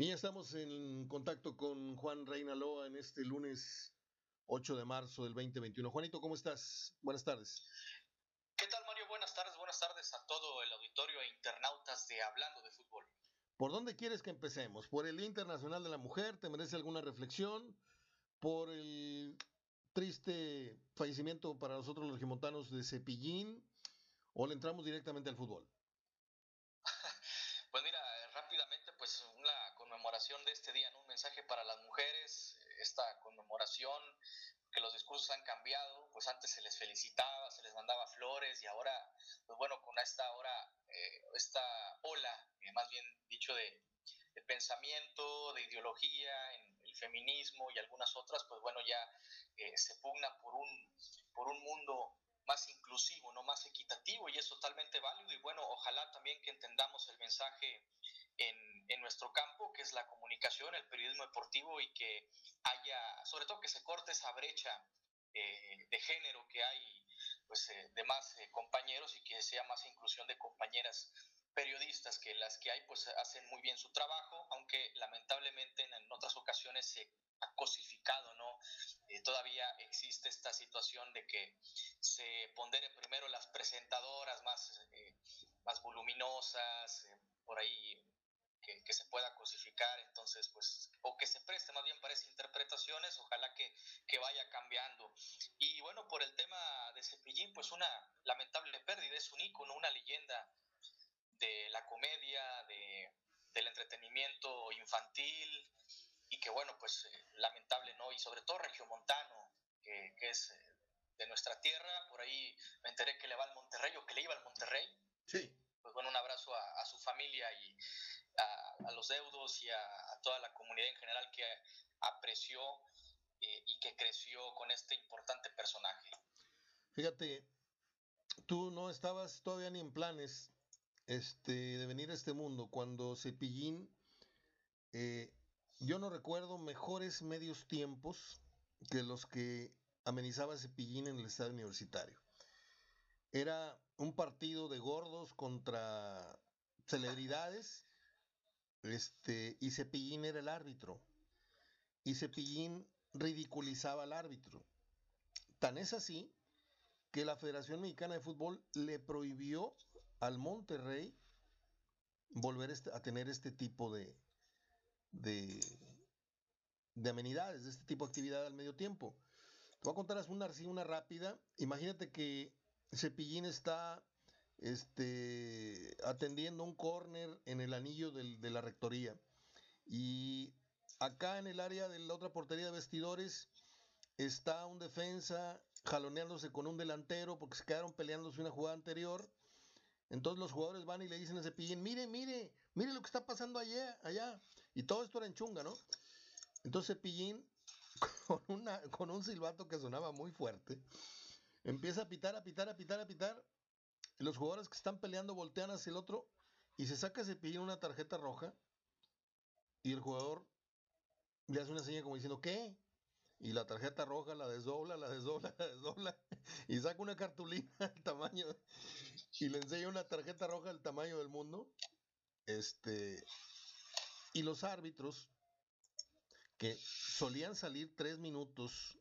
Y ya estamos en contacto con Juan Reinaloa en este lunes 8 de marzo del 2021. Juanito, ¿cómo estás? Buenas tardes. ¿Qué tal, Mario? Buenas tardes, buenas tardes a todo el auditorio e internautas de Hablando de Fútbol. ¿Por dónde quieres que empecemos? ¿Por el Internacional de la Mujer? ¿Te merece alguna reflexión? ¿Por el triste fallecimiento para nosotros los regimontanos de Cepillín? ¿O le entramos directamente al fútbol? pues mira, rápidamente, pues una conmemoración de este día, en un mensaje para las mujeres, esta que los discursos han cambiado, pues antes se les felicitaba, se les mandaba flores y ahora, pues bueno, con esta ahora, eh, esta ola, eh, más bien dicho, de, pensamiento, de ideología, en el feminismo y algunas otras, pues bueno, ya eh, se pugna por un, por un mundo más inclusivo, no más equitativo y es totalmente válido y bueno, ojalá también que entendamos el mensaje en, en, nuestro campo, que es la comunicación, el periodismo deportivo y que haya, sobre todo que se corte esa brecha eh, de género que hay pues, eh, de más eh, compañeros y que sea más inclusión de compañeras periodistas que las que hay pues hacen muy bien su trabajo, aunque lamentablemente en, en otras ocasiones se ha cosificado, ¿no? todavía existe esta situación de que se ponderen primero las presentadoras más, más voluminosas, por ahí que, se pueda cosificar, entonces, pues, o que se preste más bien para esas interpretaciones, ojalá que, que, vaya cambiando. Y bueno, por el tema de Cepillín, pues una lamentable pérdida, es un ícono, una leyenda de la comedia, de, del entretenimiento infantil, y que bueno, pues eh, lamentable, ¿no? Y sobre todo regiomontano, que, que es eh, de nuestra tierra, por ahí me enteré que le va al Monterrey o que le iba al Monterrey. Sí pues bueno, un abrazo a, su familia y a, los deudos y a, toda la comunidad en general que apreció eh, y que creció con este importante personaje. Fíjate, tú no estabas todavía ni en planes este, de venir a este mundo cuando Cepillín, eh, yo no recuerdo mejores medios tiempos que los que amenizaba Cepillín en el estadio universitario. Era un partido de gordos contra celebridades. Este, y Cepillín era el árbitro. Y Cepillín ridiculizaba al árbitro. Tan es así que la Federación Mexicana de Fútbol le prohibió al Monterrey volver este, a tener este tipo de, de, de amenidades, de este tipo de actividad al medio tiempo. Te voy a contar una, una rápida. Imagínate que Cepillín está este, atendiendo un córner en el anillo de la rectoría. Y acá en el área de la otra portería de vestidores está un defensa jaloneándose con un delantero porque se quedaron peleándose una jugada anterior. Entonces los jugadores van y le dicen a Cepillín, mire, mire, mire lo que está pasando allá, allá. Y todo esto era en chunga, ¿no? Entonces Cepillín, con, una, con un silbato que sonaba muy fuerte, Empieza a pitar, a pitar, a pitar, a pitar. Y los jugadores que están peleando voltean hacia el otro y se saca pide una tarjeta roja. Y el jugador le hace una señal como diciendo, ¿qué? Y la tarjeta roja la desdobla, la desdobla, la desdobla. Y saca una cartulina del tamaño. Y le enseña una tarjeta roja del tamaño del mundo. Este. Y los árbitros, que solían salir tres minutos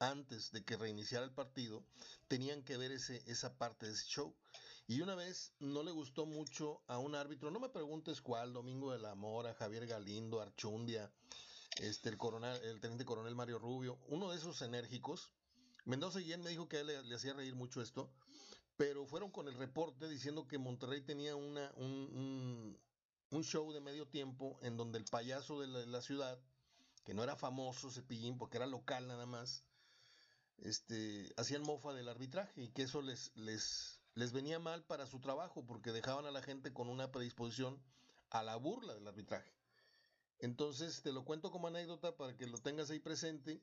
antes de que reiniciara el partido, tenían que ver ese, esa parte de ese show. Y una vez no le gustó mucho a un árbitro, no me preguntes cuál, Domingo de la Mora, Javier Galindo, Archundia, este, el, coronel, el teniente coronel Mario Rubio, uno de esos enérgicos. Mendoza Guillén me dijo que a él le, hacía reír mucho esto, pero fueron con el reporte diciendo que Monterrey tenía una, un, un, show de medio tiempo en donde el payaso de la, de la ciudad, que no era famoso, Cepillín, porque era local nada más, este, hacían mofa del arbitraje y que eso les, les, les venía mal para su trabajo porque dejaban a la gente con una predisposición a la burla del arbitraje. Entonces te lo cuento como anécdota para que lo tengas ahí presente.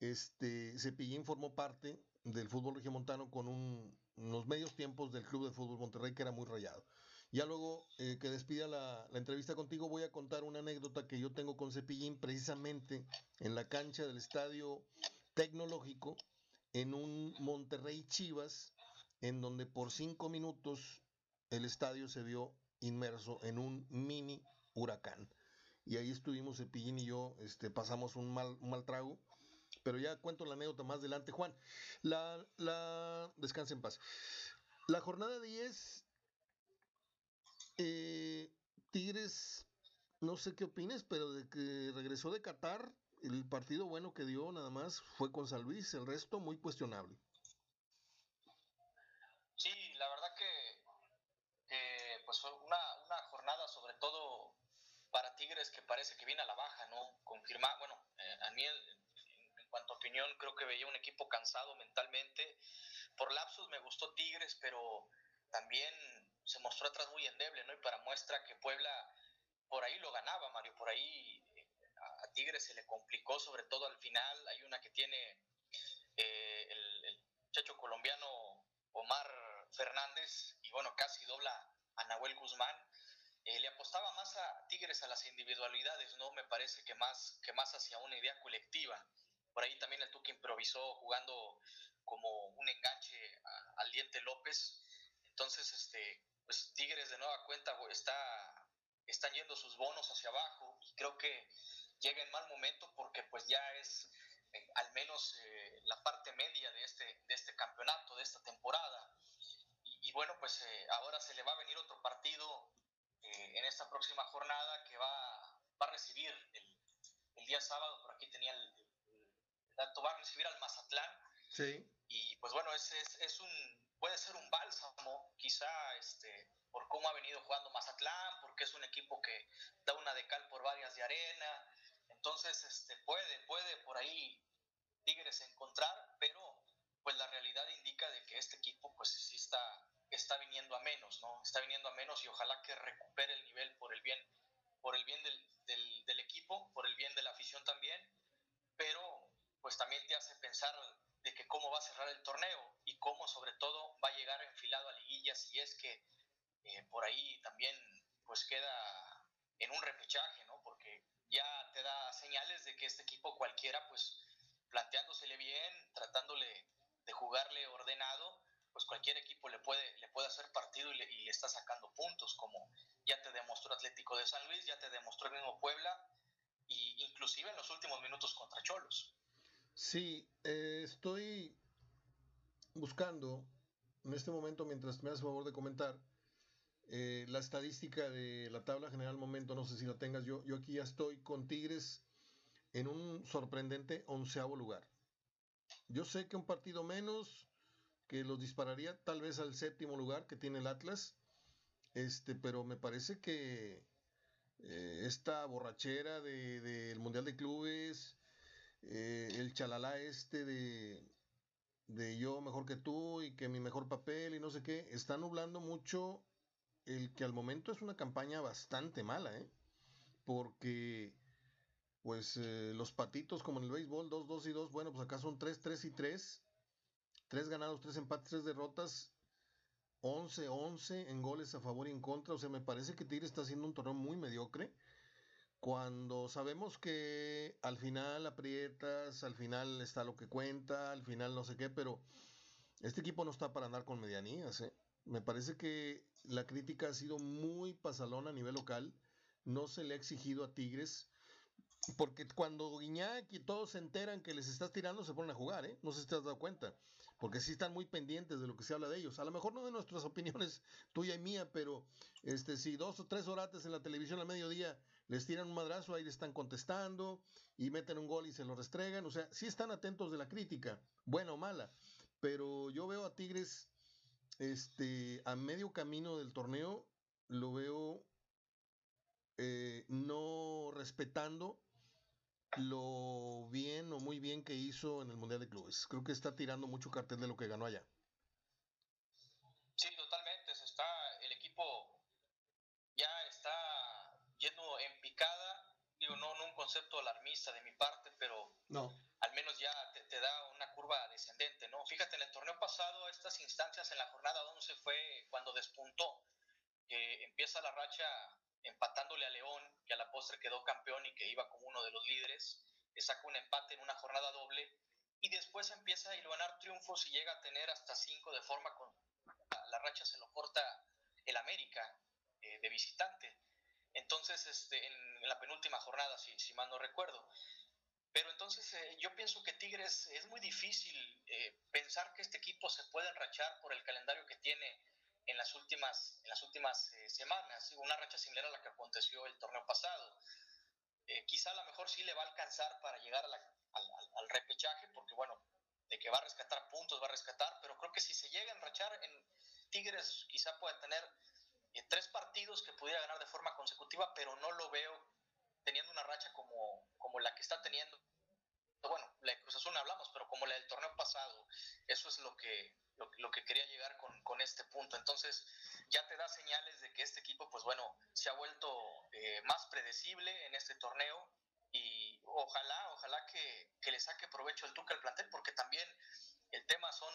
Este, Cepillín formó parte del fútbol regiomontano con un, unos medios tiempos del Club de Fútbol Monterrey que era muy rayado. Ya luego eh, que despida la, la, entrevista contigo voy a contar una anécdota que yo tengo con Cepillín precisamente en la cancha del estadio tecnológico en un Monterrey Chivas, en donde por cinco minutos el estadio se vio inmerso en un mini huracán. y ahí estuvimos Cepillín y yo, este, pasamos un mal, mal trago. Pero ya cuento la anécdota más adelante, Juan. La, la, descansa en paz. La jornada 10, eh, Tigres, no sé qué opines, pero de que regresó de Qatar, el partido bueno que dio nada más fue con San Luis, el resto muy cuestionable. Sí, la verdad que, pues fue una, una, jornada sobre todo para Tigres que parece que viene a la baja, ¿no? Confirmar, bueno, eh, a mí en cuanto a opinión creo que veía un equipo cansado mentalmente. Por lapsos me gustó Tigres, pero también se mostró atrás muy endeble, ¿no? Y para muestra que Puebla por ahí lo ganaba, Mario, por ahí Tigres se le complicó, sobre todo al final. Hay una que tiene eh, el, muchacho colombiano Omar Fernández y bueno, casi dobla a Nahuel Guzmán. Eh, le apostaba más a Tigres a las individualidades, ¿no? Me parece que más, que más hacia una idea colectiva. Por ahí también el Tuque improvisó jugando como un enganche al Diente López. Entonces, este, pues Tigres de nueva cuenta está, están yendo sus bonos hacia abajo y creo que llega en mal momento porque pues ya es eh, al menos eh, la parte media de este, de este campeonato, de esta temporada. Y, bueno, pues eh, ahora se le va a venir otro partido en esta próxima jornada que va, va a recibir el, el, día sábado, por aquí tenía el, dato, va a recibir al Mazatlán. Sí. Y pues bueno, es, es, es un, puede ser un bálsamo, quizá este, por cómo ha venido jugando Mazatlán, porque es un equipo que da una de cal por varias de arena, entonces, este, puede, puede por ahí Tigres encontrar, pero pues la realidad indica de que este equipo pues sí está, está viniendo a menos, ¿no? Está viniendo a menos y ojalá que recupere el nivel por el bien, por el bien del, del, equipo, por el bien de la afición también, pero pues también te hace pensar de que cómo va a cerrar el torneo y cómo sobre todo va a llegar enfilado a liguilla si es que eh, por ahí también pues queda en un repechaje. Ya te da señales de que este equipo cualquiera, pues planteándosele bien, tratándole de jugarle ordenado, pues cualquier equipo le puede, le puede hacer partido y le, y le está sacando puntos, como ya te demostró Atlético de San Luis, ya te demostró el mismo Puebla, y inclusive en los últimos minutos contra Cholos. Sí, eh, estoy buscando en este momento, mientras me haces favor de comentar, eh, la estadística de la tabla general momento, no sé si la tengas yo, yo aquí ya estoy con Tigres en un sorprendente onceavo lugar. Yo sé que un partido menos que los dispararía tal vez al séptimo lugar que tiene el Atlas, este, pero me parece que eh, esta borrachera del de, Mundial de Clubes, eh, el chalala este de, de yo mejor que tú y que mi mejor papel y no sé qué, está nublando mucho el que al momento es una campaña bastante mala, ¿eh? Porque, pues, eh, los patitos, como en el béisbol, 2, 2 y 2, bueno, pues acá son 3, 3 y 3. 3 ganados, 3 empates, 3 derrotas. 11, 11 en goles a favor y en contra. O sea, me parece que Tigre está haciendo un torneo muy mediocre. Cuando sabemos que al final aprietas, al final está lo que cuenta, al final no sé qué, pero este equipo no está para andar con medianías, ¿eh? Me parece que la crítica ha sido muy pasalona a nivel local. No se le ha exigido a Tigres. Porque cuando Guiñac y todos se enteran que les estás tirando, se ponen a jugar, ¿eh? No sé si te has dado cuenta. Porque sí están muy pendientes de lo que se habla de ellos. A lo mejor no de nuestras opiniones, tuya y mía, pero este, si dos o tres horates en la televisión al mediodía les tiran un madrazo, ahí le están contestando y meten un gol y se lo restregan. O sea, sí están atentos de la crítica, buena o mala. Pero yo veo a Tigres este, a medio camino del torneo lo veo eh, no respetando lo bien o muy bien que hizo en el Mundial de Clubes. Creo que está tirando mucho cartel de lo que ganó allá. Sí, totalmente. Se está, el equipo ya está yendo en picada. Digo, no, no un concepto alarmista de mi parte, pero no al menos ya te, te, da una curva descendente, ¿no? Fíjate, en el torneo pasado, estas instancias en la jornada 11 fue cuando despuntó, que empieza la racha empatándole a León, que a la postre quedó campeón y que iba como uno de los líderes, le saca un empate en una jornada doble, y después empieza a ganar triunfos y llega a tener hasta cinco de forma con la racha se lo corta el América eh, de visitante. Entonces, este, en, la penúltima jornada, si, si mal no recuerdo. Pero entonces eh, yo pienso que Tigres es muy difícil eh, pensar que este equipo se puede enrachar por el calendario que tiene en las últimas, en las últimas eh, semanas, una racha similar a la que aconteció el torneo pasado. quizá a lo mejor sí le va a alcanzar para llegar al, al, repechaje, porque bueno, de que va a rescatar puntos, va a rescatar, pero creo que si se llega a enrachar en Tigres, quizá pueda tener tres partidos que pudiera ganar de forma consecutiva, pero no lo veo teniendo una racha como, como la que está teniendo. Bueno, la de Cruz Azul no hablamos, pero como la del torneo pasado. Eso es lo que, lo, que quería llegar con, con, este punto. Entonces, ya te da señales de que este equipo, pues bueno, se ha vuelto eh, más predecible en este torneo y ojalá, ojalá que, que, le saque provecho el Tuca al plantel, porque también el tema son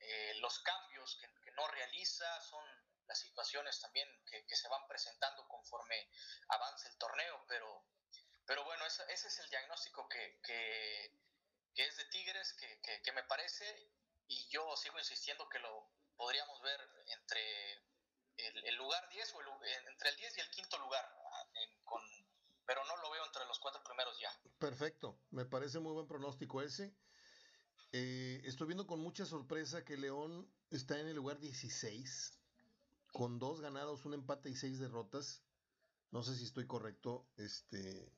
eh, los cambios que, no realiza, son las situaciones también que, se van presentando conforme avance el torneo, pero, pero bueno, ese, es el diagnóstico que, es de Tigres, que, me parece, y yo sigo insistiendo que lo podríamos ver entre el, lugar 10 o entre el 10 y el quinto lugar, ah, pero no lo veo entre los cuatro primeros ya. Perfecto, me parece muy buen pronóstico ese. Eh, estoy viendo con mucha sorpresa que León está en el lugar 16 con dos ganados, un empate y seis derrotas. No sé si estoy correcto. Este,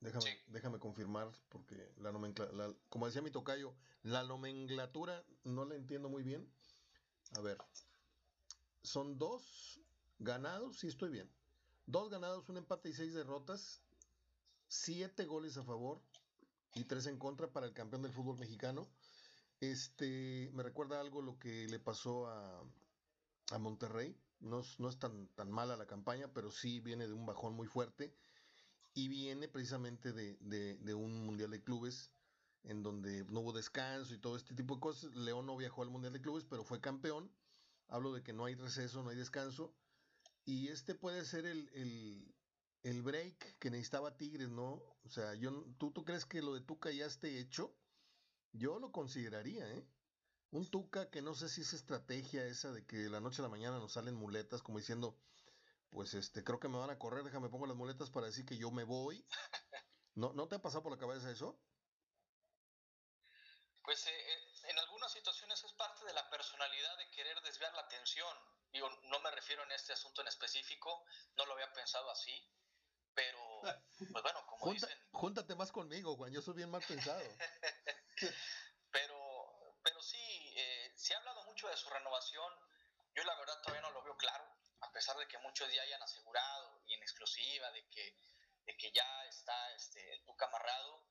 déjame, déjame confirmar, porque la nomenclatura, como decía mi tocayo, la nomenclatura no la entiendo muy bien. A ver, son dos ganados, sí estoy bien. Dos ganados, un empate y seis derrotas. Siete goles a favor y tres en contra para el campeón del fútbol mexicano. Este, me recuerda algo lo que le pasó a, a Monterrey. No, es tan, tan mala la campaña, pero sí viene de un bajón muy fuerte y viene precisamente de, un Mundial de Clubes en donde no hubo descanso y todo este tipo de cosas. León no viajó al Mundial de Clubes, pero fue campeón. Hablo de que no hay receso, no hay descanso. Y este puede ser el, el, break que necesitaba Tigres, ¿no? O sea, yo, ¿tú, ¿tú crees que lo de Tuca ya hecho? Yo lo consideraría, ¿eh? Un Tuca que no sé si es estrategia esa de que la noche a la mañana nos salen muletas, como diciendo, pues este, creo que me van a correr, déjame pongo las muletas para decir que yo me voy. ¿No, ¿no te ha pasado por la cabeza eso? Pues eh, eh, en algunas situaciones es parte de la personalidad de querer desviar la atención. Digo, no me refiero en este asunto en específico, no lo había pensado así, pero, pues bueno, como dicen... Júntate más conmigo, Juan, yo soy bien mal pensado. de su renovación, yo la verdad todavía no lo veo claro, a pesar de que muchos ya hayan asegurado y en exclusiva de que, de que ya está este, el Tuca amarrado,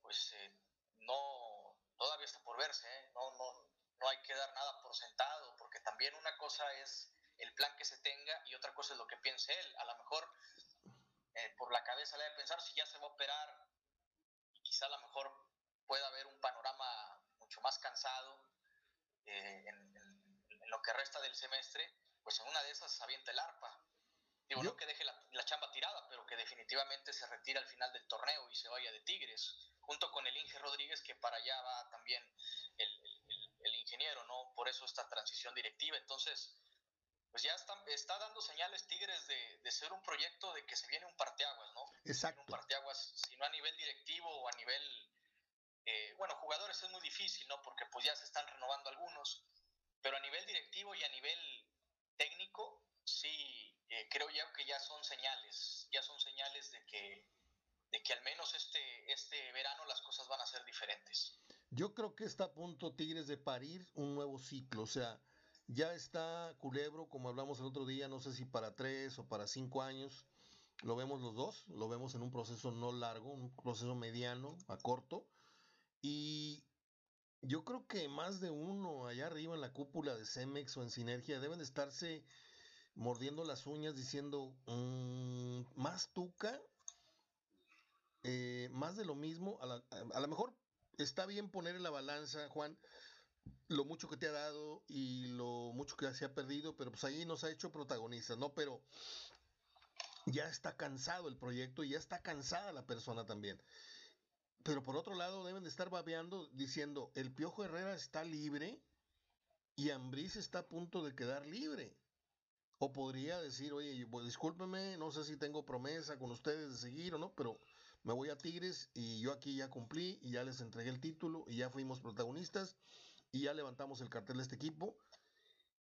pues eh, no, todavía está por verse, ¿eh? no, no, no hay que dar nada por sentado, porque también una cosa es el plan que se tenga y otra cosa es lo que piense él. A lo mejor eh, por la cabeza le de pensar si ya se va a operar quizá a lo mejor pueda haber un panorama mucho más cansado eh, en, lo que resta del semestre, pues en una de esas avienta el arpa. Digo, no que deje la, chamba tirada, pero que definitivamente se retira al final del torneo y se vaya de Tigres, junto con el Inge Rodríguez, que para allá va también el, ingeniero, ¿no? Por eso esta transición directiva. Entonces, pues ya está, está dando señales Tigres de, ser un proyecto de que se viene un parteaguas, ¿no? Exacto. Un parteaguas, si no a nivel directivo o a nivel eh, bueno, jugadores es muy difícil, ¿no? Porque pues ya se están renovando algunos, pero a nivel directivo y a nivel técnico, sí, eh, creo ya que ya son señales, ya son señales de que, de que al menos este, este verano las cosas van a ser diferentes. Yo creo que está a punto Tigres de parir un nuevo ciclo, o sea, ya está Culebro, como hablamos el otro día, no sé si para tres o para cinco años, lo vemos los dos, lo vemos en un proceso no largo, un proceso mediano, a corto, y yo creo que más de uno allá arriba en la cúpula de Cemex o en Sinergia deben de estarse mordiendo las uñas diciendo, mm, más tuca, eh, más de lo mismo, a, lo mejor está bien poner en la balanza, Juan, lo mucho que te ha dado y lo mucho que se ha perdido, pero pues ahí nos ha hecho protagonistas, ¿no? Pero ya está cansado el proyecto y ya está cansada la persona también. Pero por otro lado deben de estar babeando diciendo, el Piojo Herrera está libre y Ambriz está a punto de quedar libre. O podría decir, oye, pues, discúlpeme, no sé si tengo promesa con ustedes de seguir o no, pero me voy a Tigres y yo aquí ya cumplí y ya les entregué el título y ya fuimos protagonistas y ya levantamos el cartel de este equipo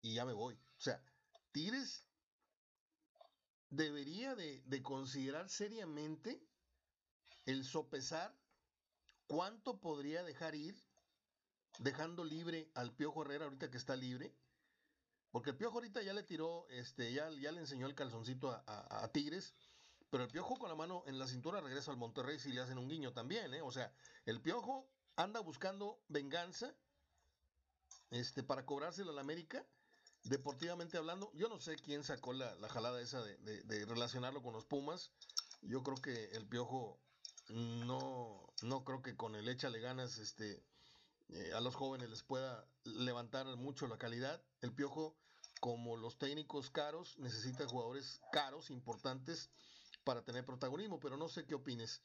y ya me voy. O sea, Tigres debería de, de considerar seriamente el sopesar cuánto podría dejar ir dejando libre al Piojo Herrera ahorita que está libre. Porque el Piojo ahorita ya le tiró, este, ya, ya le enseñó el calzoncito a, Tigres. Pero el Piojo con la mano en la cintura regresa al Monterrey si le hacen un guiño también, ¿eh? O sea, el Piojo anda buscando venganza este, para cobrárselo al América, deportivamente hablando. Yo no sé quién sacó la, jalada esa de, relacionarlo con los Pumas. Yo creo que el Piojo no, no creo que con el échale ganas este, eh, a los jóvenes les pueda levantar mucho la calidad. El Piojo, como los técnicos caros, necesita jugadores caros, importantes, para tener protagonismo, pero no sé qué opines.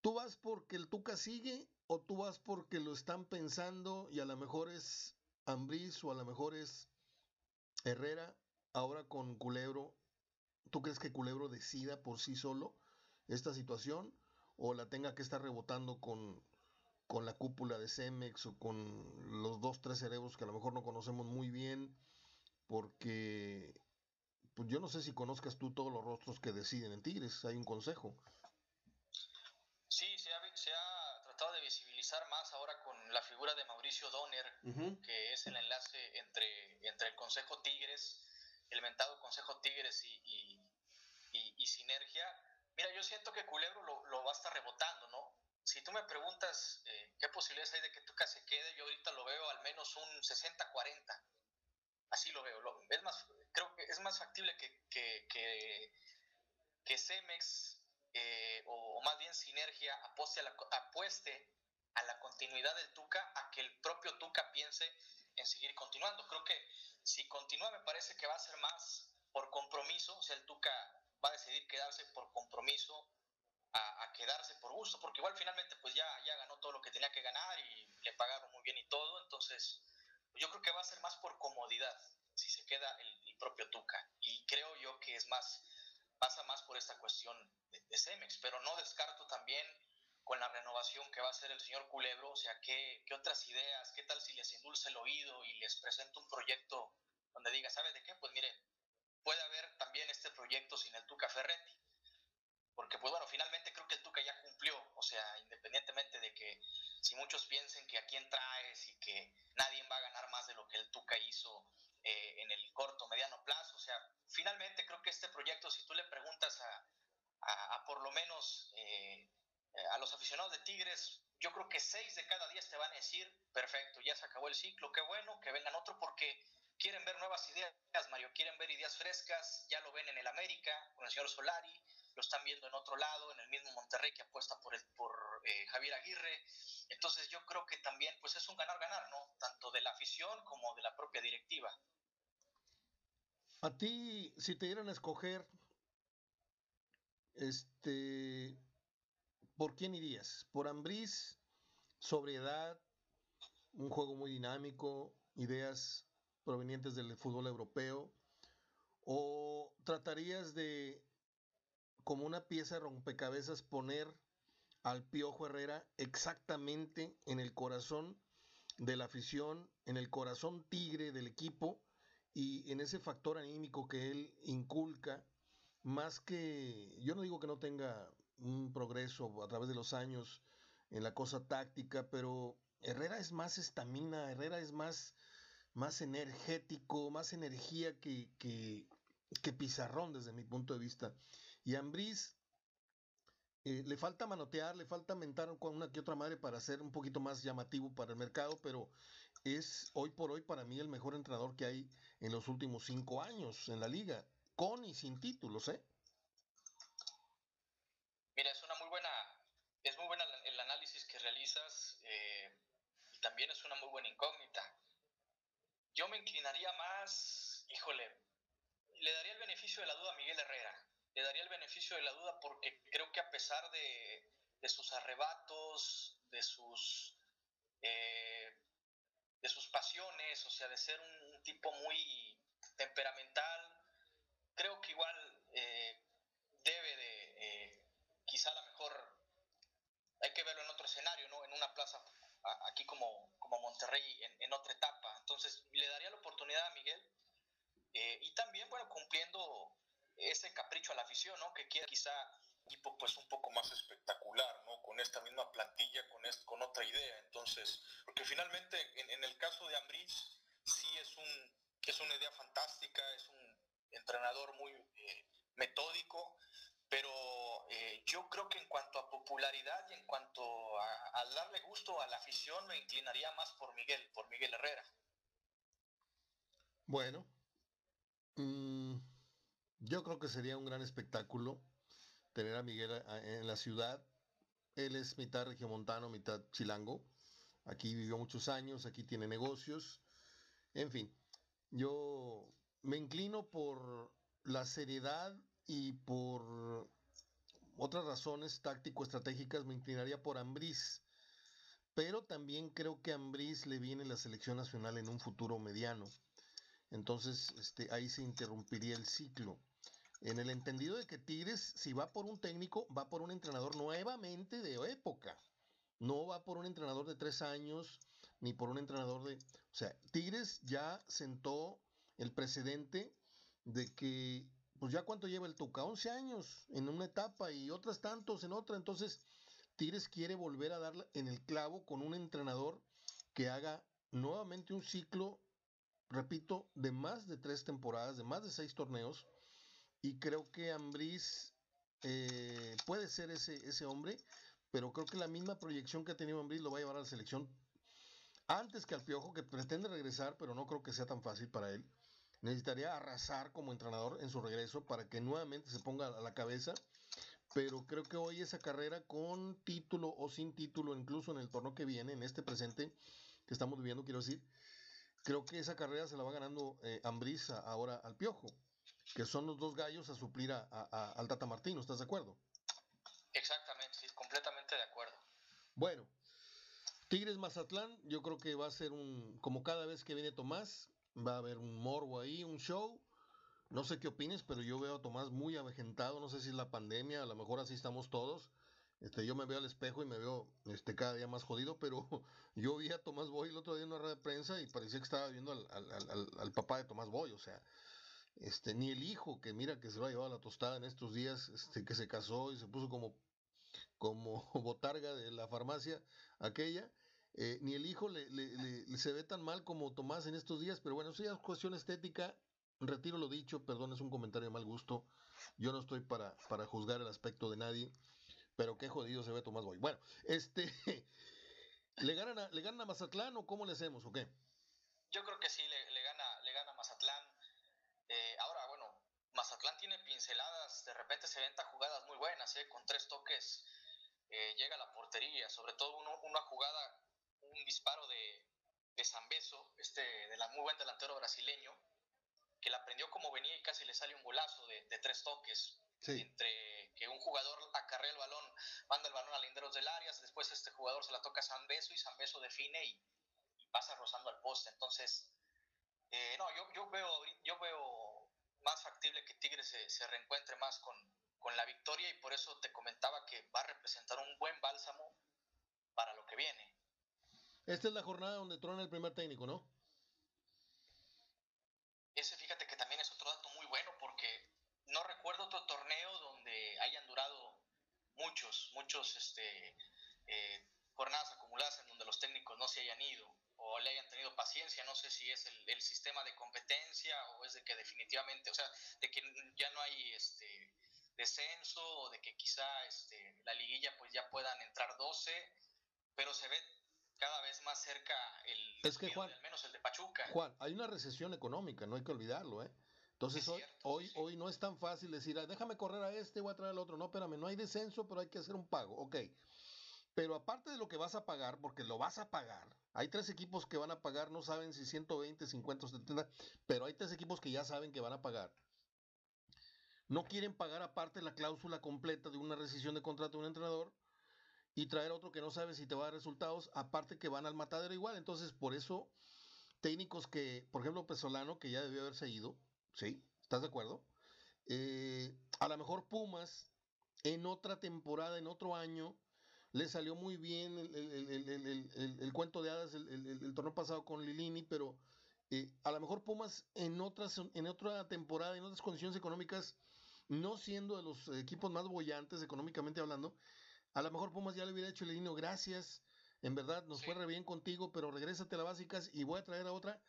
¿Tú vas porque el Tuca sigue o tú vas porque lo están pensando y a lo mejor es Ambriz o a lo mejor es Herrera ahora con Culebro? ¿Tú crees que Culebro decida por sí solo esta situación o la tenga que estar rebotando con, con la cúpula de Cemex o con los dos, tres cerebros que a lo mejor no conocemos muy bien, porque pues yo no sé si conozcas tú todos los rostros que deciden en Tigres, hay un consejo. Sí, se ha, se ha tratado de visibilizar más ahora con la figura de Mauricio Donner, que es el enlace entre, entre el Consejo Tigres, el mentado Consejo Tigres y, y, Sinergia. Mira, yo siento que Culebro lo, lo, va a estar rebotando, ¿no? Si tú me preguntas eh, qué posibilidades hay de que Tuca se quede, yo ahorita lo veo al menos un 60-40. Así lo veo. es más, creo que es más factible que, que, que, que Cemex eh, o, más bien Sinergia apueste a, la, apueste a la continuidad del Tuca a que el propio Tuca piense en seguir continuando. Creo que si continúa me parece que va a ser más por compromiso, o sea, el Tuca va a decidir quedarse por compromiso a, quedarse por gusto, porque igual finalmente pues ya, ya ganó todo lo que tenía que ganar y le pagaron muy bien y todo, entonces yo creo que va a ser más por comodidad si se queda el, el propio Tuca y creo yo que es más pasa más por esta cuestión de, de, Cemex, pero no descarto también con la renovación que va a hacer el señor Culebro, o sea, ¿qué, qué otras ideas, qué tal si les endulce el oído y les presento un proyecto donde diga, ¿sabe de qué? Pues miren, puede haber también este proyecto sin el Tuca Ferretti, porque pues bueno, finalmente creo que el Tuca ya cumplió, o sea, independientemente de que si muchos piensen que a quién traes y que nadie va a ganar más de lo que el Tuca hizo eh, en el corto, mediano plazo, o sea, finalmente creo que este proyecto, si tú le preguntas a, a, por lo menos eh, a los aficionados de Tigres, yo creo que seis de cada diez te van a decir, perfecto, ya se acabó el ciclo, qué bueno, que vengan otro porque quieren ver nuevas ideas, Mario, quieren ver ideas frescas, ya lo ven en el América, con el señor Solari, lo están viendo en otro lado, en el mismo Monterrey que apuesta por, el, por eh, Javier Aguirre. Entonces yo creo que también pues es un ganar-ganar, ¿no? Tanto de la afición como de la propia directiva. A ti, si te dieran a escoger, este, ¿por quién irías? ¿Por Ambriz? ¿Sobriedad? ¿Un juego muy dinámico? ¿Ideas provenientes del fútbol europeo? ¿O tratarías de como una pieza de rompecabezas poner al Piojo Herrera exactamente en el corazón de la afición, en el corazón tigre del equipo y en ese factor anímico que él inculca, más que, yo no digo que no tenga un progreso a través de los años en la cosa táctica, pero Herrera es más estamina, Herrera es más, más energético, más energía que, que, que Pizarrón desde mi punto de vista. Y Ambriz eh, le falta manotear, le falta mentar con una que otra madre para ser un poquito más llamativo para el mercado, pero es hoy por hoy para mí el mejor entrenador que hay en los últimos cinco años en la liga, con y sin títulos, ¿eh? Mira, es una muy buena, es muy buena el análisis que realizas eh, y también es una muy buena incógnita. Yo me inclinaría más, híjole, le daría el beneficio de la duda a Miguel Herrera le daría el beneficio de la duda porque creo que a pesar de, sus arrebatos, de sus, eh, de sus pasiones, o sea, de ser un, tipo muy temperamental, creo que igual eh, debe de, eh, quizá a lo mejor, hay que verlo en otro escenario, ¿no? En una plaza aquí como, como Monterrey en, otra etapa. Entonces, le daría la oportunidad a Miguel eh, y también, bueno, cumpliendo ese capricho a la afición, ¿no? Que quiere quizá equipo pues un poco más espectacular, ¿no? Con esta misma plantilla, con, con otra idea. Entonces, porque finalmente en, el caso de Ambris sí es, un, es una idea fantástica, es un entrenador muy eh, metódico, pero eh, yo creo que en cuanto a popularidad y en cuanto a, darle gusto a la afición, me inclinaría más por Miguel, por Miguel Herrera. Bueno, mm, yo creo que sería un gran espectáculo tener a Miguel en la ciudad. Él es mitad regiomontano, mitad chilango. Aquí vivió muchos años, aquí tiene negocios. En fin, yo me inclino por la seriedad y por otras razones táctico-estratégicas, me inclinaría por Ambriz. Pero también creo que a Ambriz le viene la selección nacional en un futuro mediano. Entonces, este, ahí se interrumpiría el ciclo. En el entendido de que Tigres, si va por un técnico, va por un entrenador nuevamente de época. No va por un entrenador de tres años, ni por un entrenador de... O sea, Tigres ya sentó el precedente de que, pues ya cuánto lleva el Tuca, 11 años en una etapa y otras tantos en otra. Entonces, Tigres quiere volver a dar en el clavo con un entrenador que haga nuevamente un ciclo, repito, de más de tres temporadas, de más de seis torneos y creo que Ambriz eh, puede ser ese, ese hombre, pero creo que la misma proyección que ha tenido Ambriz lo va a llevar a la selección antes que al Piojo, que pretende regresar, pero no creo que sea tan fácil para él. Necesitaría arrasar como entrenador en su regreso para que nuevamente se ponga a la cabeza. Pero creo que hoy esa carrera con título o sin título, incluso en el torneo que viene, en este presente que estamos viviendo, quiero decir, creo que esa carrera se la va ganando eh, ahora al Piojo que son los dos gallos a suplir a, al Tata Martino, ¿estás de acuerdo? Exactamente, sí, completamente de acuerdo. Bueno, Tigres Mazatlán, yo creo que va a ser un, como cada vez que viene Tomás, va a haber un morbo ahí, un show. No sé qué opines, pero yo veo a Tomás muy avejentado, no sé si es la pandemia, a lo mejor así estamos todos. Este, yo me veo al espejo y me veo este, cada día más jodido, pero yo vi a Tomás Boy el otro día en una red de prensa y parecía que estaba viendo al, al, al papá de Tomás Boy, o sea, este, ni el hijo, que mira que se lo ha llevado a la tostada en estos días, este, que se casó y se puso como, como botarga de la farmacia aquella, eh, ni el hijo le, se ve tan mal como Tomás en estos días, pero bueno, eso ya es cuestión estética, retiro lo dicho, perdón, es un comentario de mal gusto, yo no estoy para, para juzgar el aspecto de nadie, pero qué jodido se ve Tomás Boy. Bueno, este, ¿le ganan a, ¿le ganan a Mazatlán o cómo le hacemos o qué? Yo creo que sí, le, le gana, le gana Mazatlán eh, ahora, bueno, Mazatlán tiene pinceladas, de repente se venta jugadas muy buenas, ¿eh? con tres toques eh, llega a la portería, sobre todo una jugada, un disparo de, de Zambeso, este de la muy buen delantero brasileño, que la prendió como venía y casi le sale un golazo de, tres toques. Entre que un jugador acarrea el balón, manda el balón a linderos del área, después este jugador se la toca a Zambeso y Zambeso define y, y pasa rozando al poste. Entonces, eh, no, yo, yo, veo, yo veo más factible que Tigres se, se reencuentre más con, con, la victoria y por eso te comentaba que va a representar un buen bálsamo para lo que viene. Esta es la jornada donde trona el primer técnico, ¿no? Ese fíjate que también es otro dato muy bueno porque no recuerdo otro torneo donde hayan durado muchos, muchos este, eh, jornadas acumuladas en donde los técnicos no se hayan ido o le hayan tenido paciencia, no sé si es el, sistema de competencia o es de que definitivamente, o sea, de que ya no hay este descenso o de que quizá este, la liguilla pues ya puedan entrar 12, pero se ve cada vez más cerca el es que Juan, al menos el de Pachuca. Juan, hay una recesión económica, no hay que olvidarlo, ¿eh? Entonces hoy, hoy, hoy no es tan fácil decir, ah, déjame correr a este, voy a traer al otro. No, espérame, no hay descenso, pero hay que hacer un pago. Ok. Pero aparte de lo que vas a pagar, porque lo vas a pagar, hay tres equipos que van a pagar, no saben si 120, 50 o 70, pero hay tres equipos que ya saben que van a pagar. No quieren pagar aparte la cláusula completa de una rescisión de contrato de un entrenador y traer otro que no sabe si te va a dar resultados, aparte que van al matadero igual. Entonces, por eso, técnicos que, por ejemplo, Pesolano, que ya debió haberse ido, ¿sí? ¿Estás de acuerdo? Eh, a lo mejor Pumas en otra temporada, en otro año, le salió muy bien el, cuento de hadas el, torneo pasado con Lilini, pero eh, a lo mejor Pumas en, otras, en otra temporada, en otras condiciones económicas, no siendo de los equipos más bollantes económicamente hablando, a lo mejor Pumas ya le hubiera hecho Lilini, gracias, en verdad nos fue re bien contigo, pero regrésate a las básicas y voy a traer a otra,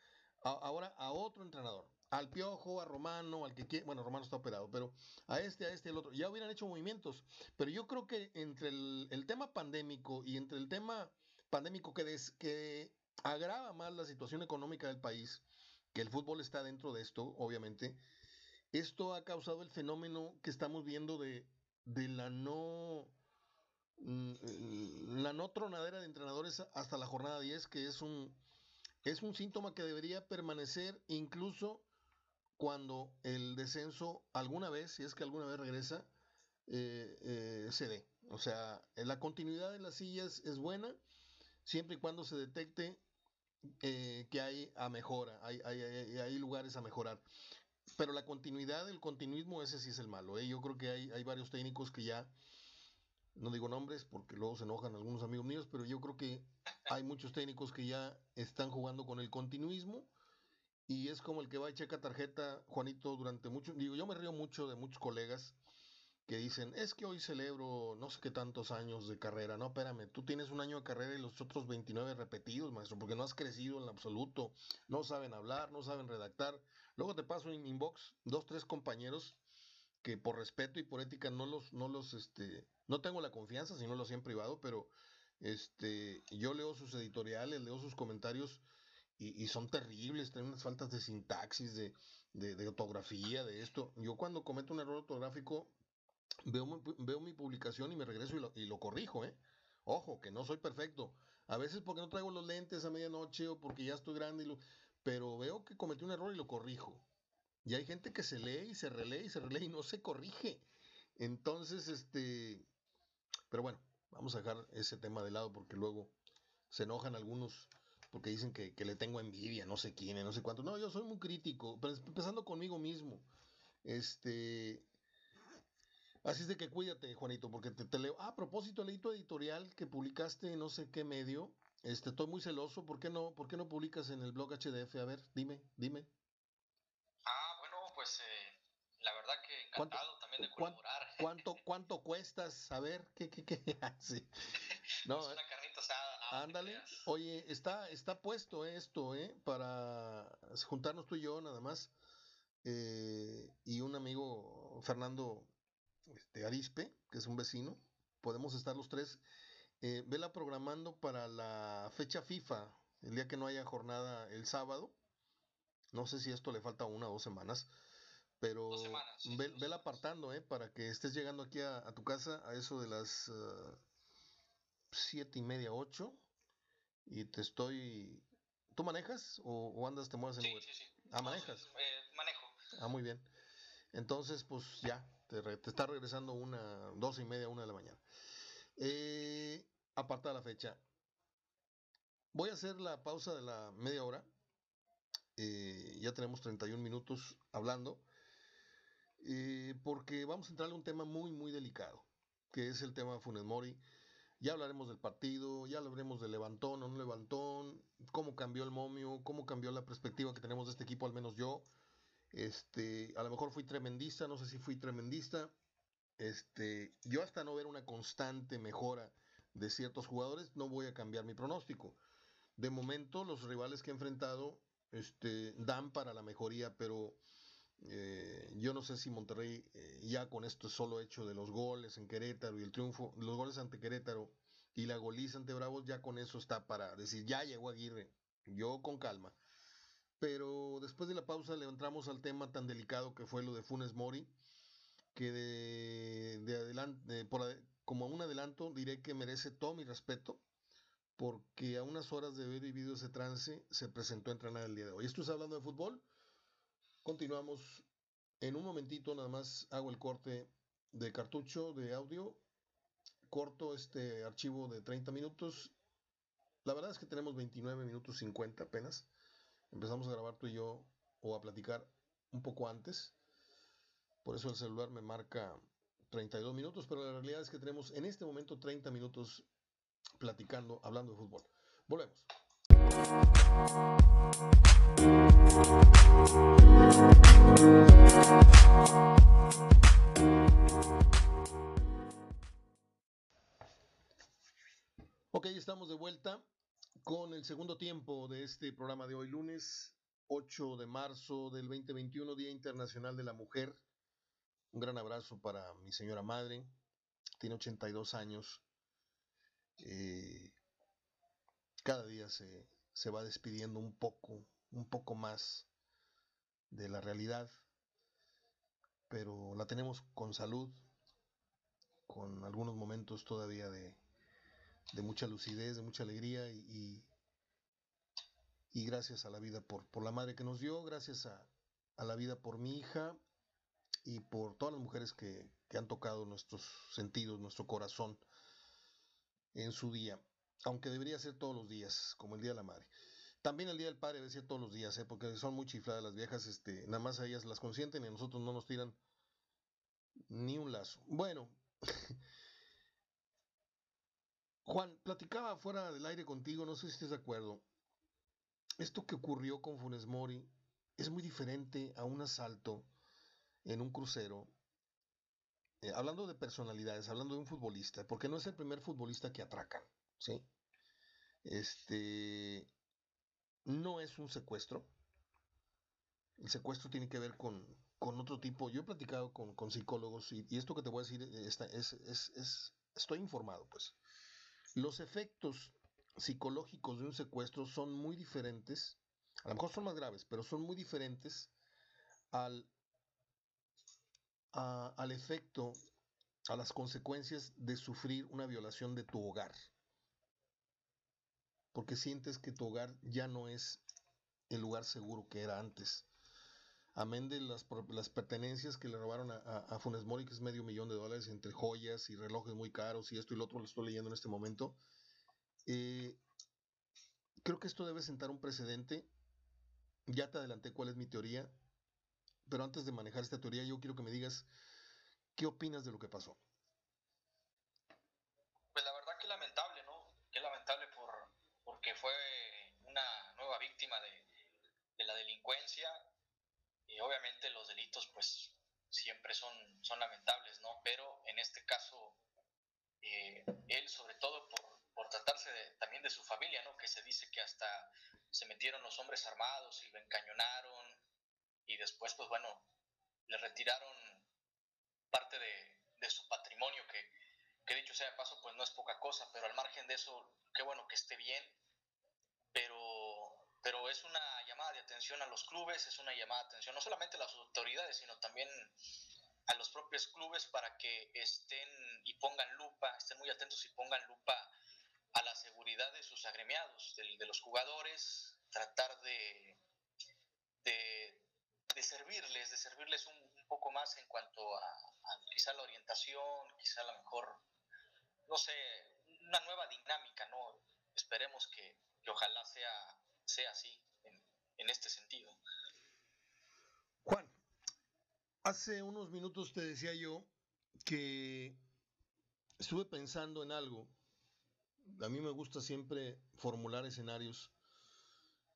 ahora a otro entrenador al Piojo, a Romano, al que quiera, bueno, Romano está operado, pero a este, a este, el otro, ya hubieran hecho movimientos. Pero yo creo que entre el, tema pandémico y entre el tema pandémico que, que agrava más la situación económica del país, que el fútbol está dentro de esto, obviamente, esto ha causado el fenómeno que estamos viendo de, de la no la no tronadera de entrenadores hasta la jornada 10, que es un, es un síntoma que debería permanecer incluso cuando el descenso alguna vez, si es que alguna vez regresa, eh, eh, se dé. O sea, la continuidad de las sillas es buena siempre y cuando se detecte eh, que hay a mejora, hay, hay, lugares a mejorar. Pero la continuidad, el continuismo, ese sí es el malo. Yo creo que hay, hay varios técnicos que ya, no digo nombres porque luego se enojan algunos amigos míos, pero yo creo que hay muchos técnicos que ya están jugando con el continuismo y es como el que va y checa tarjeta, Juanito, durante mucho, digo, yo me río mucho de muchos colegas que dicen, es que hoy celebro no sé qué tantos años de carrera. No, espérame, tú tienes un año de carrera y los otros 29 repetidos, maestro, porque no has crecido en absoluto, no saben hablar, no saben redactar. Luego te paso en inbox dos, tres compañeros que por respeto y por ética no los, no los, este, no tengo la confianza, si no lo hacía en privado, pero este, yo leo sus editoriales, leo sus comentarios y, son terribles, tienen unas faltas de sintaxis, de, de, ortografía, de esto. Yo cuando cometo un error ortográfico, veo, veo mi publicación y me regreso y lo, y lo corrijo, ¿eh? Ojo, que no soy perfecto. A veces porque no traigo los lentes a medianoche o porque ya estoy grande, y lo, pero veo que cometí un error y lo corrijo. Y hay gente que se lee y se relee y se relee y no se corrige. Entonces, este, pero bueno, vamos a dejar ese tema de lado porque luego se enojan algunos porque dicen que, le tengo envidia, no sé quién, no sé cuánto. No, yo soy muy crítico, pero empezando conmigo mismo. Este. Así es de que cuídate, Juanito, porque te, leo. Ah, a propósito, leí tu editorial que publicaste en no sé qué medio. Este, estoy muy celoso. ¿Por qué no, por qué no publicas en el blog HDF? A ver, dime, dime. Ah, bueno, pues eh, la encantado también de colaborar. ¿Cuánto, cuánto cuestas? A ver, ¿qué, qué, qué? sí. No, es una carnita asada Ándale. Oye, está, está puesto esto, ¿eh? Para juntarnos tú y yo nada más. Eh, y un amigo, Fernando este, Arispe, que es un vecino. Podemos estar los tres. Eh, vela programando para la fecha FIFA, el día que no haya jornada el sábado. No sé si esto le falta una o dos semanas. Pero vela apartando, ¿eh? Para que estés llegando aquí a, tu casa a eso de las... Ah, siete y media, ocho, y te estoy... ¿Tú manejas o, andas, te mueves en Uber? Sí, sí, Ah, manejas. Eh, manejo. Ah, muy bien. Entonces, pues ya, te, te, está regresando una, dos y media, una de la mañana. Eh, aparta la fecha. Voy a hacer la pausa de la media hora. Eh, ya tenemos 31 minutos hablando. Eh, porque vamos a entrar a un tema muy, muy delicado, que es el tema de Funes. Ya hablaremos del partido, ya hablaremos del levantón o no levantón, cómo cambió el momio, cómo cambió la perspectiva que tenemos de este equipo, al menos yo. Este, a lo mejor fui tremendista, no sé si fui tremendista. Este, yo hasta no ver una constante mejora de ciertos jugadores, no voy a cambiar mi pronóstico. De momento, los rivales que he enfrentado este, dan para la mejoría, pero eh, yo no sé si Monterrey eh, ya con esto solo hecho de los goles en Querétaro y el triunfo, los goles ante Querétaro y la goliza ante Bravos, ya con eso está para decir, ya llegó Aguirre, yo con calma. Pero después de la pausa le entramos al tema tan delicado que fue lo de Funes Mori, que de, adelante, por, como un adelanto diré que merece todo mi respeto, porque a unas horas de haber vivido ese trance se presentó a entrenar el día de hoy. Esto es hablando de fútbol. Continuamos. En un momentito nada más hago el corte de cartucho de audio. Corto este archivo de 30 minutos. La verdad es que tenemos 29 minutos 50 apenas. Empezamos a grabar tú y yo o a platicar un poco antes. Por eso el celular me marca 32 minutos, pero la realidad es que tenemos en este momento 30 minutos platicando, hablando de fútbol. Volvemos. Ok, estamos de vuelta con el segundo tiempo de este programa de hoy, lunes 8 de marzo del 2021, Día Internacional de la Mujer. Un gran abrazo para mi señora madre, tiene 82 años. Eh, cada día se, se va despidiendo un poco, un poco más de la realidad, pero la tenemos con salud, con algunos momentos todavía de, de mucha lucidez, de mucha alegría y, y, gracias a la vida por, por, la madre que nos dio, gracias a, a, la vida por mi hija y por todas las mujeres que, que han tocado nuestros sentidos, nuestro corazón en su día, aunque debería ser todos los días, como el Día de la Madre. También el Día del Padre debe ser todos los días, ¿eh? porque son muy chifladas las viejas, este, nada más a ellas las consienten y a nosotros no nos tiran ni un lazo. Bueno, Juan, platicaba fuera del aire contigo, no sé si estás de acuerdo. Esto que ocurrió con Funes Mori es muy diferente a un asalto en un crucero. Eh, hablando de personalidades, hablando de un futbolista, porque no es el primer futbolista que atracan, ¿sí? Este no es un secuestro. El secuestro tiene que ver con, con otro tipo. Yo he platicado con, con psicólogos y, esto que te voy a decir está, es, es, es, estoy informado, pues. Los efectos psicológicos de un secuestro son muy diferentes, a lo mejor son más graves, pero son muy diferentes al, al efecto, a las consecuencias de sufrir una violación de tu hogar. Porque sientes que tu hogar ya no es el lugar seguro que era antes. Amén de las, pertenencias que le robaron a, a, a, Funes Mori, que es medio millón de dólares entre joyas y relojes muy caros y esto y lo otro, lo estoy leyendo en este momento. Eh, creo que esto debe sentar un precedente. Ya te adelanté cuál es mi teoría, pero antes de manejar esta teoría, yo quiero que me digas qué opinas de lo que pasó. Pues la verdad que lamentable, ¿no? Que lamentable por, porque fue una nueva víctima de, de la delincuencia y obviamente los delitos pues siempre son, son lamentables, ¿no? Pero en este caso, eh, él sobre todo por, tratarse también de su familia, ¿no? Que se dice que hasta se metieron los hombres armados y lo encañonaron y después, pues bueno, le retiraron parte de, de su patrimonio que, que dicho sea de paso, pues no es poca cosa, pero al margen de eso, qué bueno que esté bien, pero es una llamada de atención a los clubes, es una llamada de atención no solamente a las autoridades, sino también a los propios clubes para que estén y pongan lupa, estén muy atentos y pongan lupa a la seguridad de sus agremiados, de, de los jugadores, tratar de, de, de, servirles, de servirles un, poco más en cuanto a, quizá la orientación, quizá a lo mejor, no sé, una nueva dinámica, ¿no? Esperemos que ojalá sea sea así en, este sentido. Juan, hace unos minutos te decía yo que estuve pensando en algo. A mí me gusta siempre formular escenarios.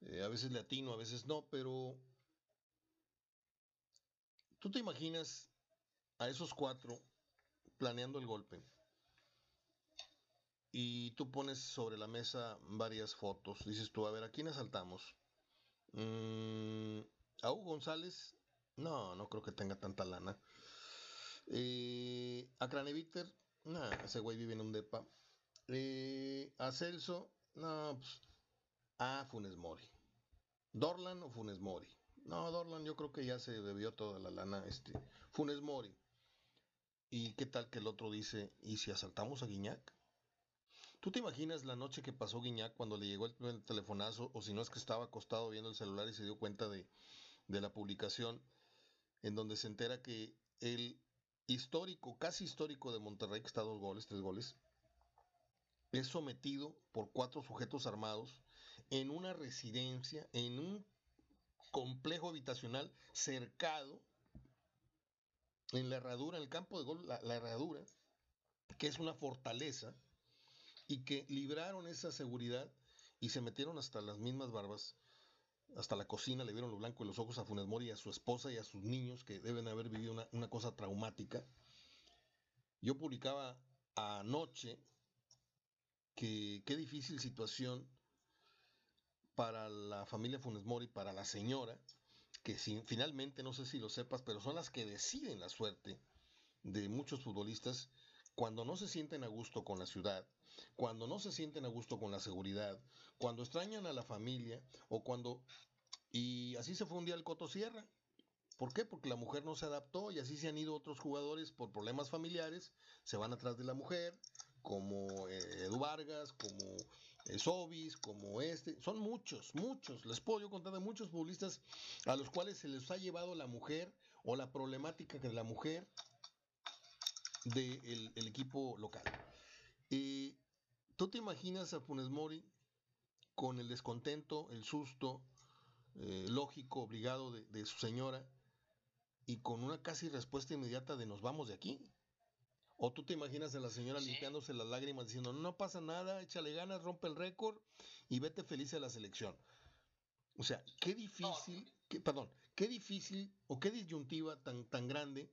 Eh, a veces le atino, a veces no, pero tú te imaginas a esos cuatro planeando el golpe y tú pones sobre la mesa varias fotos. Dices tú, a ver, ¿a quién asaltamos? Mm, ¿A Hugo González? No, no creo que tenga tanta lana. Eh, ¿A Craneviter? No, ese güey vive en un depa. Eh, ¿A Celso? No, pues. A Funes Mori. ¿Dorlan o Funes Mori? No, Dorlan yo creo que ya se debió toda la lana. Este, Funes Mori. ¿Y qué tal que el otro dice, ¿y si asaltamos a Guiñac? ¿Tú te imaginas la noche que pasó Guiñac cuando le llegó el telefonazo, o si no es que estaba acostado viendo el celular y se dio cuenta de, la publicación, en donde se entera que el histórico, casi histórico de Monterrey, que está dos goles, tres goles, es sometido por cuatro sujetos armados en una residencia, en un complejo habitacional cercado en la herradura, en el campo de gol, la herradura, que es una fortaleza, y que libraron esa seguridad y se metieron hasta las mismas barbas, hasta la cocina, le vieron lo blanco en los ojos a Funes Mori a su esposa y a sus niños que deben haber vivido una, una cosa traumática. Yo publicaba anoche que qué difícil situación para la familia Funes Mori, para la señora, que si, finalmente, no sé si lo sepas, pero son las que deciden la suerte de muchos futbolistas cuando no se sienten a gusto con la ciudad, cuando no se sienten a gusto con la seguridad, cuando extrañan a la familia o cuando... Y así se fue un día el Coto Sierra. ¿Por qué? Porque la mujer no se adaptó y así se han ido otros jugadores por problemas familiares, se van atrás de la mujer, como eh, Edu Vargas, como eh, Sobis, como este. Son muchos, muchos. Les puedo yo contar de muchos futbolistas a los cuales se les ha llevado la mujer o la problemática de la mujer del equipo local. y ¿Tú te imaginas a Funes Mori con el descontento, el susto eh, lógico, obligado de, su señora y con una casi respuesta inmediata de nos vamos de aquí? ¿O tú te imaginas a la señora limpiándose las lágrimas diciendo no pasa nada, échale ganas, rompe el récord y vete feliz a la selección? O sea, qué difícil, perdón, qué difícil o qué disyuntiva tan, tan grande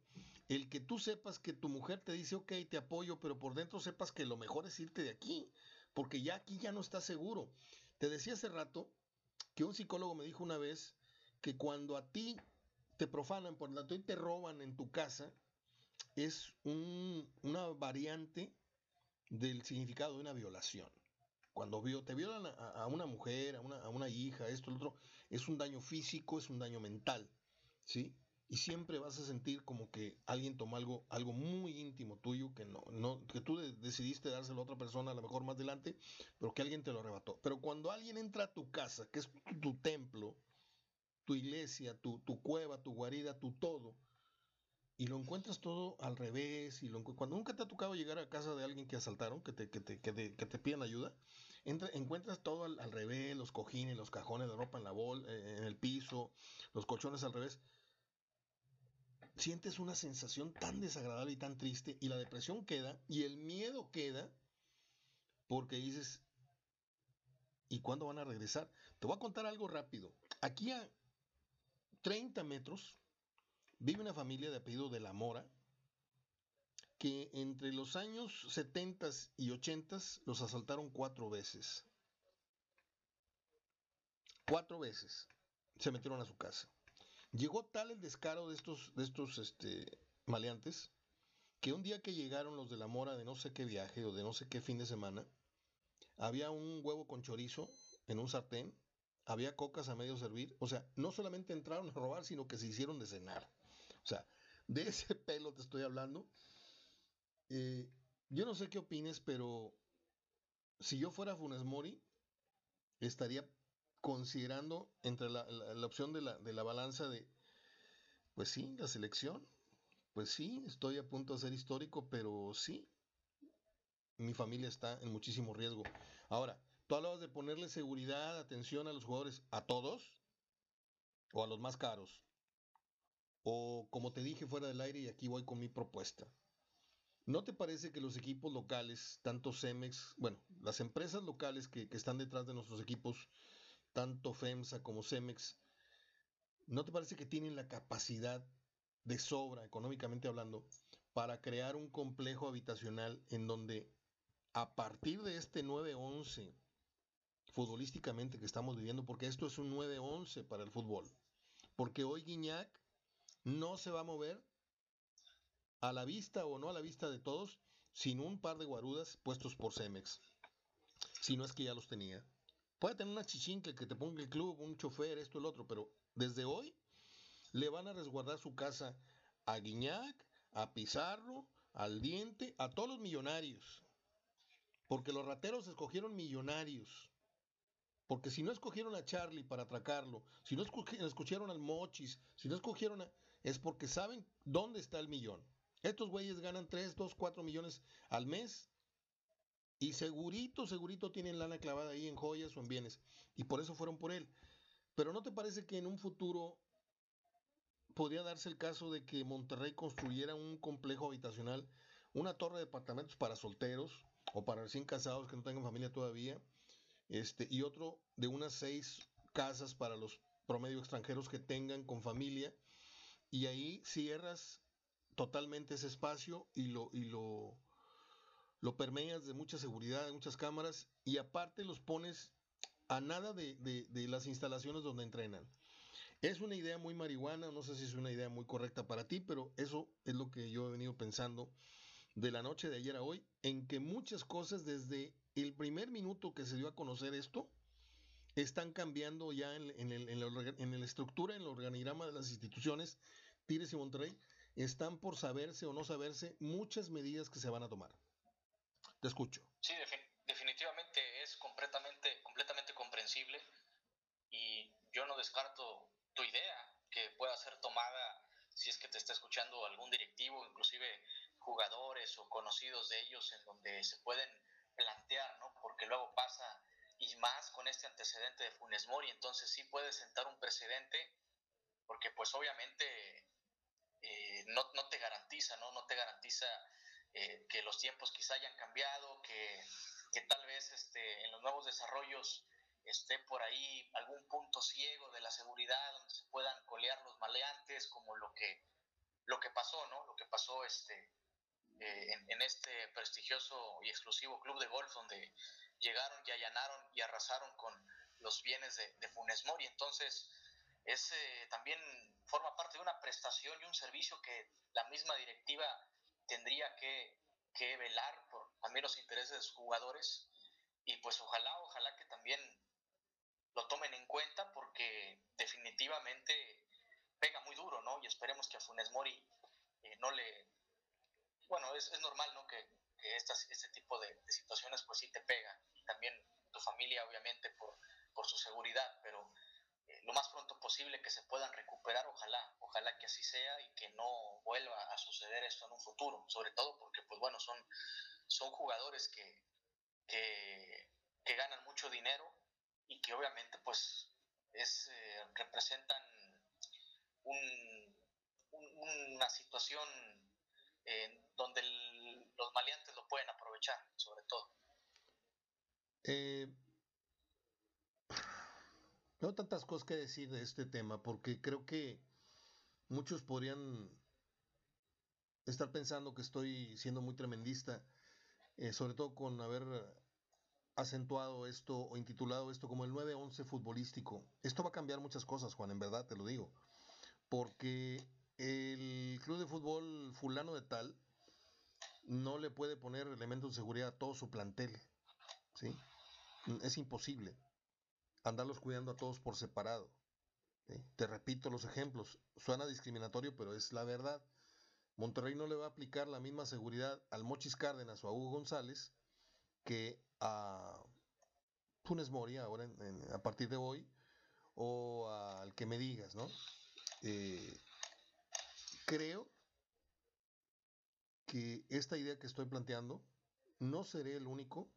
el que tú sepas que tu mujer te dice, ok, te apoyo, pero por dentro sepas que lo mejor es irte de aquí, porque ya aquí ya no estás seguro. Te decía hace rato que un psicólogo me dijo una vez que cuando a ti te profanan, por tanto, y te roban en tu casa, es una variante del significado de una violación. Cuando te violan a, una mujer, a una, a una hija, esto, lo otro, es un daño físico, es un daño mental, ¿sí? Y siempre vas a sentir como que alguien tomó algo, algo muy íntimo tuyo que no, no, que tú decidiste dárselo a otra persona a lo mejor más adelante, pero que alguien te lo arrebató. Pero cuando alguien entra a tu casa, que es tu, templo, tu iglesia, tu, tu, cueva, tu guarida, tu todo, y lo encuentras todo al revés, y lo, cuando nunca te ha tocado llegar a casa de alguien que asaltaron, que te, que te, que te, que te piden ayuda, entra, encuentras todo al, al, revés, los cojines, los cajones de ropa en la bol, eh, en el piso, los colchones al revés sientes una sensación tan desagradable y tan triste y la depresión queda y el miedo queda porque dices, ¿y cuándo van a regresar? Te voy a contar algo rápido. Aquí a 30 metros vive una familia de apellido de la Mora que entre los años 70 y 80 los asaltaron cuatro veces. Cuatro veces se metieron a su casa. Llegó tal el descaro de estos, de estos este, maleantes que un día que llegaron los de la mora de no sé qué viaje o de no sé qué fin de semana, había un huevo con chorizo en un sartén, había cocas a medio servir, o sea, no solamente entraron a robar, sino que se hicieron de cenar. O sea, de ese pelo te estoy hablando. Eh, yo no sé qué opines, pero si yo fuera Funes Mori, estaría considerando entre la, opción de la, de la balanza de, pues sí, la selección, pues sí, estoy a punto de ser histórico, pero sí, mi familia está en muchísimo riesgo. Ahora, tú hablabas de ponerle seguridad, atención a los jugadores, a todos o a los más caros. O como te dije fuera del aire y aquí voy con mi propuesta. ¿No te parece que los equipos locales, tanto Cemex, bueno, las empresas locales que, que están detrás de nuestros equipos, tanto FEMSA como CEMEX, ¿no te parece que tienen la capacidad de sobra, económicamente hablando, para crear un complejo habitacional en donde a partir de este 9-11 futbolísticamente que estamos viviendo, porque esto es un 9-11 para el fútbol, porque hoy Guiñac no se va a mover a la vista o no a la vista de todos sin un par de guarudas puestos por Cemex, si no es que ya los tenía. Puede tener una chichincle que te ponga el club, un chofer, esto, el otro, pero desde hoy le van a resguardar su casa a Guiñac, a Pizarro, al Diente, a todos los millonarios. Porque los rateros escogieron millonarios. Porque si no escogieron a Charlie para atracarlo, si no escogieron al Mochis, si no escogieron a... es porque saben dónde está el millón. Estos güeyes ganan 3, 2, 4 millones al mes y segurito, segurito tienen lana clavada ahí en joyas o en bienes. Y por eso fueron por él. Pero ¿no te parece que en un futuro podría darse el caso de que Monterrey construyera un complejo habitacional, una torre de departamentos para solteros o para recién casados que no tengan familia todavía, este, y otro de unas seis casas para los promedio extranjeros que tengan con familia, y ahí cierras totalmente ese espacio y lo, y lo, lo permeas de mucha seguridad, de muchas cámaras, y aparte los pones a nada de, de las instalaciones donde entrenan. Es una idea muy marihuana, no sé si es una idea muy correcta para ti, pero eso es lo que yo he venido pensando de la noche de ayer a hoy, en que muchas cosas desde el primer minuto que se dio a conocer esto, están cambiando ya en, en, el, en, la, estructura, en el organigrama de las instituciones, Tires y Monterrey, están por saberse o no saberse muchas medidas que se van a tomar. Te escucho. Sí, definitivamente es completamente, completamente comprensible y yo no descarto tu idea que pueda ser tomada si es que te está escuchando algún directivo, inclusive jugadores o conocidos de ellos en donde se pueden plantear, ¿no? Porque luego pasa y más con este antecedente de Funes Mori, entonces sí puede sentar un precedente, porque pues obviamente eh, no, no, te garantiza, ¿no? No te garantiza eh, que los tiempos quizá hayan cambiado, que, que tal vez este, en los nuevos desarrollos esté por ahí algún punto ciego de la seguridad donde se puedan colear los maleantes, como lo que, lo que pasó, ¿no? Lo que pasó este, eh, en, en, este prestigioso y exclusivo club de golf donde llegaron y allanaron y arrasaron con los bienes de, de Funes Mori. Entonces, ese también forma parte de una prestación y un servicio que la misma directiva tendría que, que velar por también los intereses de sus jugadores. Y pues ojalá, ojalá que también lo tomen en cuenta porque definitivamente pega muy duro, ¿no? Y esperemos que a Funes Mori eh, no le... Bueno, es, es normal, ¿no? Que, que estas, este tipo de, de, situaciones pues sí te pega también tu familia, obviamente, por, por su seguridad, pero lo más pronto posible que se puedan recuperar, ojalá, ojalá que así sea y que no vuelva a suceder esto en un futuro, sobre todo porque, pues bueno, son, son jugadores que, que, ganan mucho dinero y que obviamente, pues, es, eh, representan un, un, una situación eh, donde los maleantes lo pueden aprovechar, sobre todo. Eh, tengo tantas cosas que decir de este tema porque creo que muchos podrían estar pensando que estoy siendo muy tremendista, eh, sobre todo con haber acentuado esto o intitulado esto como el 9-11 futbolístico. Esto va a cambiar muchas cosas, Juan, en verdad te lo digo. Porque el club de fútbol fulano de tal no le puede poner elementos de seguridad a todo su plantel. ¿sí? Es imposible andarlos cuidando a todos por separado. Te repito los ejemplos. Suena discriminatorio, pero es la verdad. Monterrey no le va a aplicar la misma seguridad al Mochis Cárdenas o a Hugo González que a Funes Mori ahora en, a partir de hoy o al que me digas, ¿no? Eh, creo que esta idea que estoy planteando no seré el único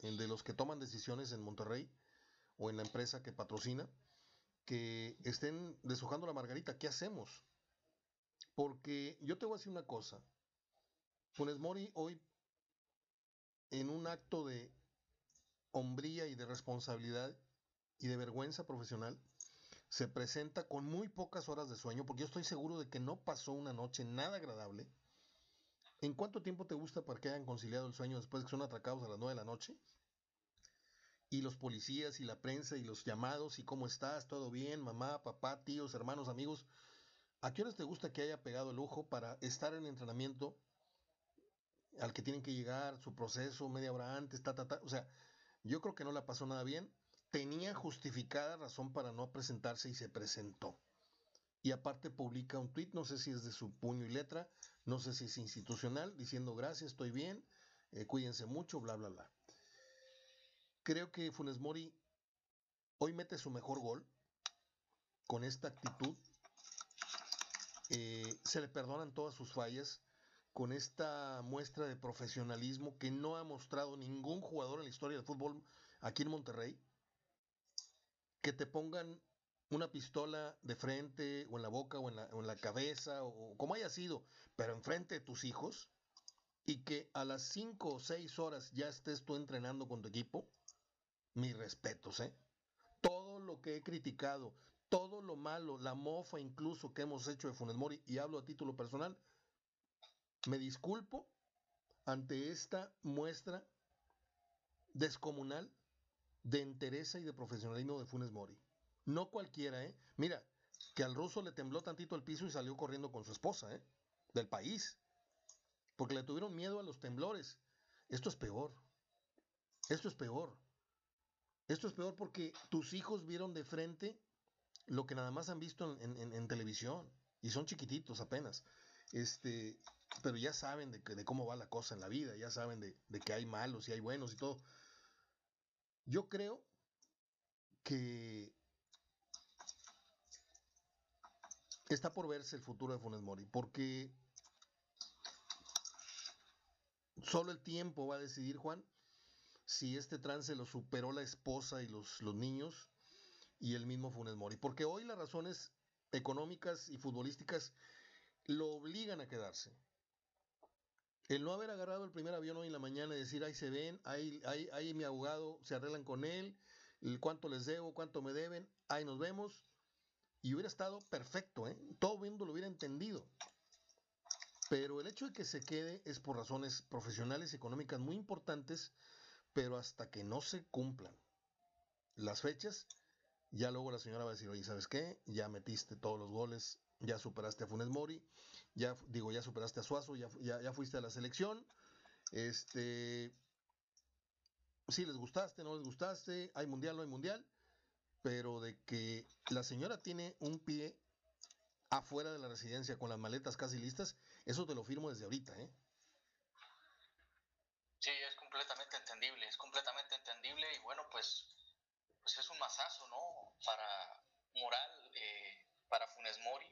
de los que toman decisiones en Monterrey o en la empresa que patrocina, que estén deshojando la margarita. ¿Qué hacemos? Porque yo te voy a decir una cosa. Funes Mori hoy, en un acto de hombría y de responsabilidad y de vergüenza profesional, se presenta con muy pocas horas de sueño, porque yo estoy seguro de que no pasó una noche nada agradable ¿En cuánto tiempo te gusta para que hayan conciliado el sueño después de que son atracados a las 9 de la noche? Y los policías y la prensa y los llamados y cómo estás, todo bien, mamá, papá, tíos, hermanos, amigos. ¿A qué horas te gusta que haya pegado el ojo para estar en entrenamiento al que tienen que llegar, su proceso, media hora antes, ta, ta, ta? O sea, yo creo que no la pasó nada bien. Tenía justificada razón para no presentarse y se presentó. Y aparte publica un tweet, no sé si es de su puño y letra, no sé si es institucional, diciendo gracias, estoy bien, eh, cuídense mucho, bla, bla, bla. Creo que Funes Mori hoy mete su mejor gol con esta actitud. Eh, se le perdonan todas sus fallas con esta muestra de profesionalismo que no ha mostrado ningún jugador en la historia del fútbol aquí en Monterrey. Que te pongan una pistola de frente o en la boca o en la, o en la cabeza o, como haya sido, pero enfrente de tus hijos y que a las 5 o 6 horas ya estés tú entrenando con tu equipo, mis respetos, ¿eh? Todo lo que he criticado, todo lo malo, la mofa incluso que hemos hecho de Funes Mori, y hablo a título personal, me disculpo ante esta muestra descomunal de entereza y de profesionalismo de Funes Mori. No cualquiera, ¿eh? Mira, que al ruso le tembló tantito el piso y salió corriendo con su esposa, ¿eh? Del país. Porque le tuvieron miedo a los temblores. Esto es peor. Esto es peor. Esto es peor porque tus hijos vieron de frente lo que nada más han visto en, televisión. Y son chiquititos apenas. Este, pero ya saben de, cómo va la cosa en la vida, ya saben de, de, que hay malos y hay buenos y todo. Yo creo que está por verse el futuro de Funes Mori, porque solo el tiempo va a decidir, Juan, si este trance lo superó la esposa y los, los niños y el mismo Funes Mori. Porque hoy las razones económicas y futbolísticas lo obligan a quedarse. El no haber agarrado el primer avión hoy en la mañana y decir, ahí se ven, ahí, ahí, ahí mi abogado, se arreglan con él, cuánto les debo, cuánto me deben, ahí nos vemos. Y hubiera estado perfecto, ¿eh? todo mundo lo hubiera entendido. Pero el hecho de que se quede es por razones profesionales y económicas muy importantes, pero hasta que no se cumplan las fechas, ya luego la señora va a decir, oye, ¿sabes qué? Ya metiste todos los goles, ya superaste a Funes Mori, ya digo, ya superaste a Suazo, ya, ya, fuiste a la selección. Este, si les gustaste, no les gustaste, hay mundial, no hay mundial, pero de que la señora tiene un pie afuera de la residencia con las maletas casi listas, eso te lo firmo desde ahorita, ¿eh? Sí, es completamente entendible, es completamente entendible y bueno, pues, pues es un masazo, ¿no? Para moral, eh, para Funes Mori,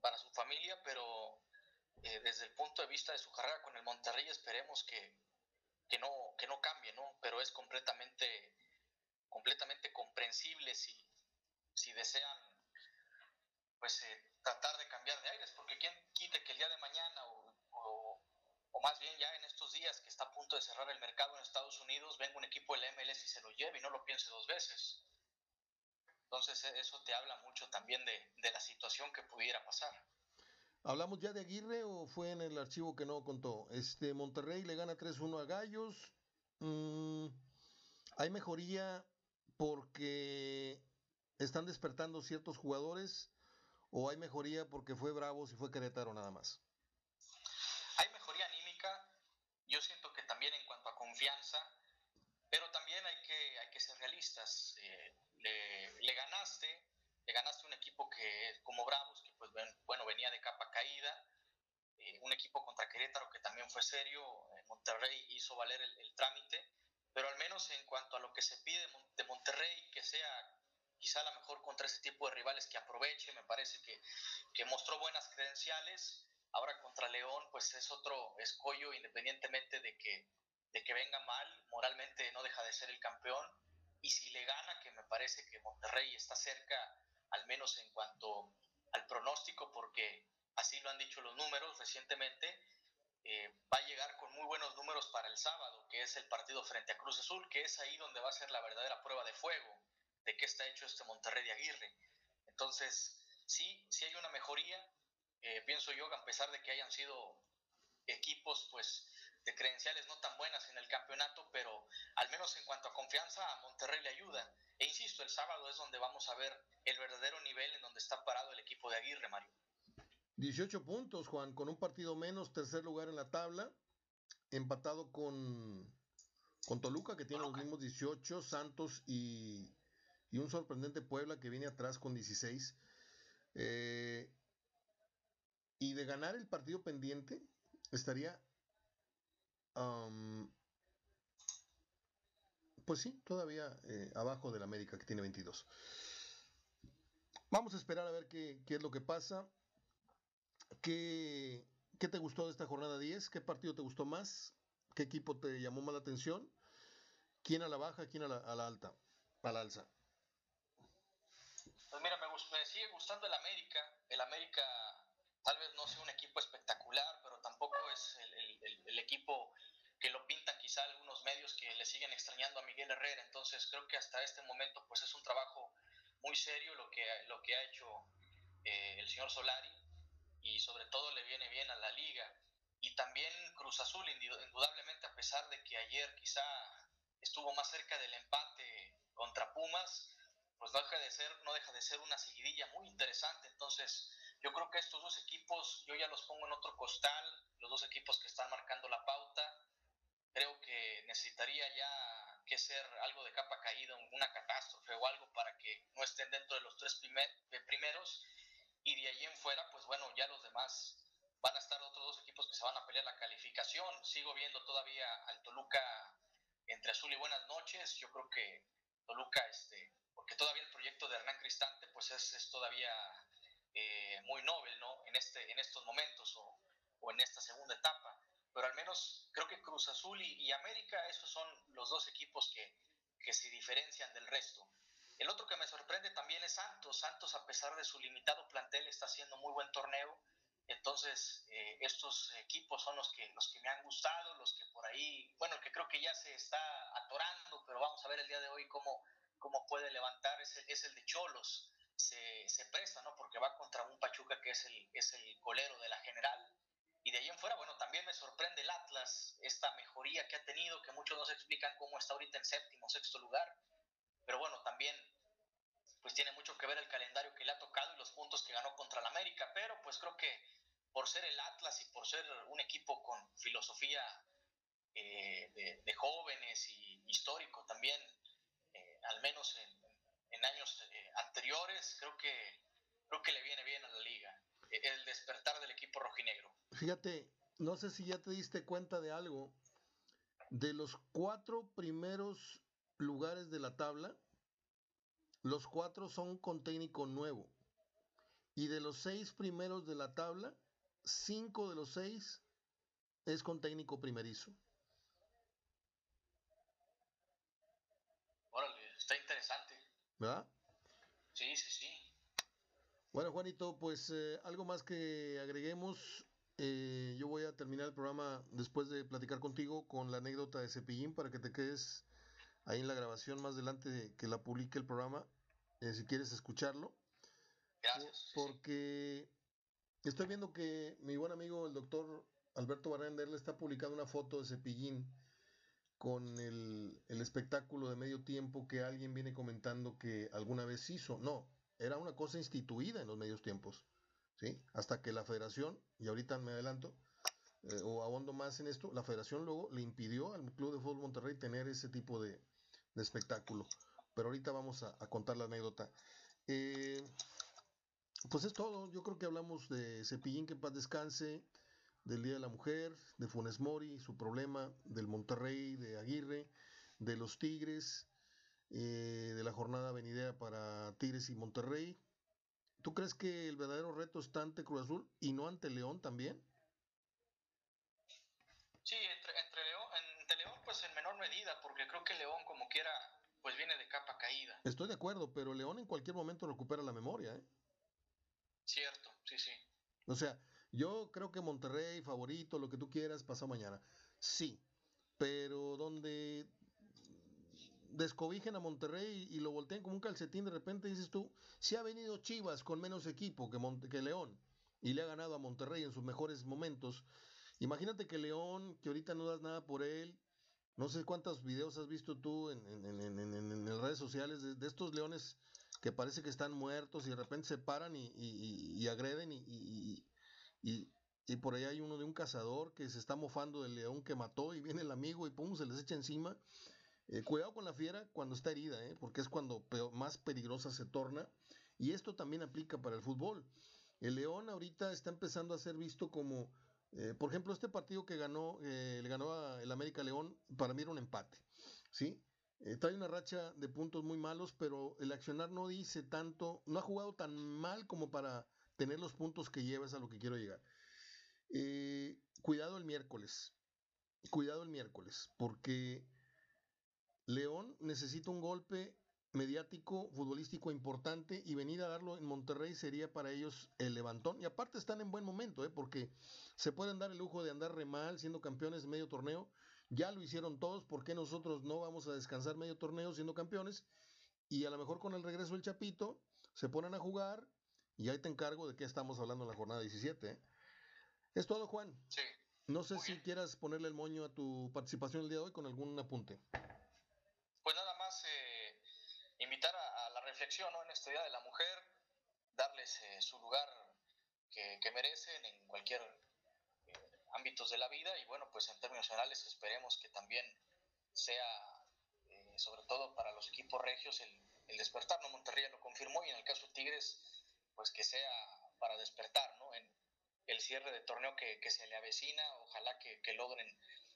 para su familia, pero eh, desde el punto de vista de su carrera con el Monterrey esperemos que, que, no, que no cambie, ¿no? Pero es completamente, completamente comprensible si, si desean pues eh, tratar de cambiar de aires, porque quién quite que el día de mañana o, o, o, más bien ya en estos días que está a punto de cerrar el mercado en Estados Unidos, venga un equipo del MLS y se lo lleve y no lo piense dos veces. Entonces e, eso te habla mucho también de, de la situación que pudiera pasar. ¿Hablamos ya de Aguirre o fue en el archivo que no contó? Este Monterrey le gana 3-1 a Gallos. Mm, ¿Hay mejoría porque están despertando ciertos jugadores o hay mejoría porque fue Bravos y fue Querétaro nada más? Hay mejoría anímica. Yo siento que también en cuanto a confianza, pero también hay que, hay que ser realistas. Eh, le, ganaste, le ganaste un equipo que como Bravos, de capa caída, eh, un equipo contra Querétaro que también fue serio, Monterrey hizo valer el, trámite, pero al menos en cuanto a lo que se pide de Monterrey, que sea quizá la mejor contra ese tipo de rivales que aproveche, me parece que, que mostró buenas credenciales, ahora contra León pues es otro escollo independientemente de que, de que venga mal, moralmente no deja de ser el campeón, y si le gana, que me parece que Monterrey está cerca, al menos en cuanto al pronóstico, porque así lo han dicho los números recientemente, eh, va a llegar con muy buenos números para el sábado, que es el partido frente a Cruz Azul, que es ahí donde va a ser la verdadera prueba de fuego de qué está hecho este Monterrey de Aguirre. Entonces, sí, sí hay una mejoría, eh, pienso yo, a pesar de que hayan sido equipos, pues, de credenciales no tan buenas en el campeonato, pero al menos en cuanto a confianza a Monterrey le ayuda. E insisto, el sábado es donde vamos a ver el verdadero nivel en donde está parado el equipo de Aguirre, Mario. 18 puntos, Juan, con un partido menos, tercer lugar en la tabla, empatado con, con Toluca, que tiene los mismos 18, Santos y, y, un sorprendente Puebla que viene atrás con 16. Eh, y de ganar el partido pendiente, estaría pues sí, todavía eh, abajo del América que tiene 22. Vamos a esperar a ver qué, es lo que pasa. ¿Qué, ¿Qué, te gustó de esta jornada 10? ¿Qué partido te gustó más? ¿Qué equipo te llamó más la atención? ¿Quién a la baja, quién a la, alta, a la alza? Pues apostando el América. El América tal vez no sea un equipo espectacular, pero tampoco es el, equipo que lo pintan quizá algunos medios que le siguen extrañando a Miguel Herrera. Entonces creo que hasta este momento pues es un trabajo muy serio lo que, lo que ha hecho eh, el señor Solari y sobre todo le viene bien a la liga. Y también Cruz Azul, indudablemente, a pesar de que ayer quizá estuvo más cerca del empate contra Pumas, pues no deja de ser, no deja de ser una seguidilla muy interesante. Entonces, yo creo que estos dos equipos, yo ya los pongo en otro costal, los dos equipos que están marcando la pauta. Creo que necesitaría ya que ser algo de capa caída, una catástrofe o algo para que no estén dentro de los tres primeros. Y de ahí en fuera, pues bueno, ya los demás van a estar otros dos equipos que se van a pelear la calificación. Sigo viendo todavía al Toluca entre azul y buenas noches. Yo creo que Toluca, este, porque todavía el proyecto de Hernán Cristante, pues es, es todavía eh, muy noble, ¿no? En, este, en estos momentos o, o, en esta segunda etapa. Pero al menos creo que Cruz Azul y, y América, esos son los dos equipos que, que se diferencian del resto. El otro que me sorprende también es Santos. Santos, a pesar de su limitado plantel, está haciendo muy buen torneo entonces, eh, estos equipos son los que, los que me han gustado, los que por ahí, bueno, que creo que ya se está atorando, pero vamos a ver el día de hoy cómo, cómo puede levantar, es el, es el de Cholos. Se, se, presta, ¿no? Porque va contra un Pachuca que es el, es el colero de la general. Y de ahí en fuera, bueno, también me sorprende el Atlas, esta mejoría que ha tenido, que muchos no se explican cómo está ahorita en séptimo, sexto lugar. Pero bueno, también pues tiene mucho que ver el calendario que le ha tocado y los puntos que ganó contra el América, pero pues creo que por ser el Atlas y por ser un equipo con filosofía eh, de, jóvenes y histórico también, eh, al menos en, años eh, anteriores, creo que, creo que le viene bien a la liga el despertar del equipo rojinegro. Fíjate, no sé si ya te diste cuenta de algo, de los cuatro primeros lugares de la tabla, los cuatro son con técnico nuevo. Y de los seis primeros de la tabla, cinco de los seis es con técnico primerizo. Órale, está interesante. ¿Verdad? Sí, sí, sí. Bueno, Juanito, pues eh, algo más que agreguemos. Eh, yo voy a terminar el programa después de platicar contigo con la anécdota de Cepillín para que te quedes ahí en la grabación más adelante que la publique el programa, eh, si quieres escucharlo. Gracias. Porque Estoy viendo que mi buen amigo el doctor Alberto Barrender le está publicando una foto de Cepillín con el, espectáculo de medio tiempo que alguien viene comentando que alguna vez hizo. No, era una cosa instituida en los medios tiempos. ¿sí? Hasta que la federación, y ahorita me adelanto, eh, o abondo más en esto, la federación luego le impidió al Club de Fútbol Monterrey tener ese tipo de, espectáculo. Pero ahorita vamos a, contar la anécdota. Eh, pues es todo. Yo creo que hablamos de Cepillín, que paz descanse, del Día de la Mujer, de Funes Mori, su problema, del Monterrey, de Aguirre, de los Tigres, eh, de la jornada venidera para Tigres y Monterrey. ¿Tú crees que el verdadero reto está ante Cruz Azul y no ante León también? Sí, entre, León, ante León pues en menor medida, porque creo que León como quiera pues viene de capa caída. Estoy de acuerdo, pero León en cualquier momento recupera la memoria, ¿eh? Cierto, sí, sí. O sea, yo creo que Monterrey, favorito, lo que tú quieras, pasado mañana. Sí, pero donde descobijen a Monterrey y lo volteen como un calcetín, de repente dices tú, si ha venido Chivas con menos equipo que, que León y le ha ganado a Monterrey en sus mejores momentos, imagínate que León, que ahorita no das nada por él, no sé cuántos videos has visto tú en, en, las redes sociales de, estos leones que parece que están muertos y de repente se paran y, y, agreden y, y, por ahí hay uno de un cazador que se está mofando del león que mató y viene el amigo y pum, se les echa encima. Eh, cuidado con la fiera cuando está herida, ¿eh? porque es cuando más peligrosa se torna. Y esto también aplica para el fútbol. El León ahorita está empezando a ser visto como, eh, por ejemplo, este partido que ganó, le ganó el América León, para mí era un empate. ¿sí? Trae una racha de puntos muy malos, pero el accionar no dice tanto, no ha jugado tan mal como para tener los puntos que llevas a lo que quiero llegar. Cuidado el miércoles, cuidado el miércoles, porque León necesita un golpe mediático, futbolístico importante y venir a darlo en Monterrey sería para ellos el levantón. Y aparte están en buen momento, ¿eh? porque se pueden dar el lujo de andar re mal siendo campeones de medio torneo. Ya lo hicieron todos, ¿por qué nosotros no vamos a descansar medio torneo siendo campeones? Y a lo mejor con el regreso del Chapito se ponen a jugar y ahí te encargo de qué estamos hablando en la jornada 17. ¿eh? Es todo, Juan. Sí. No sé si quieras ponerle el moño a tu participación el día de hoy con algún apunte. Pues nada más eh, invitar a, la reflexión ¿no? en este Día de la Mujer, darles eh, su lugar que, merecen en cualquier eh, ámbitos de la vida y bueno, pues en términos generales esperemos que también sea, sobre todo para los equipos regios, el, el despertar, ¿no? Monterrey lo confirmó y en el caso de Tigres, pues que sea para despertar, ¿no? En, el cierre de torneo que, se le avecina. Ojalá que, logren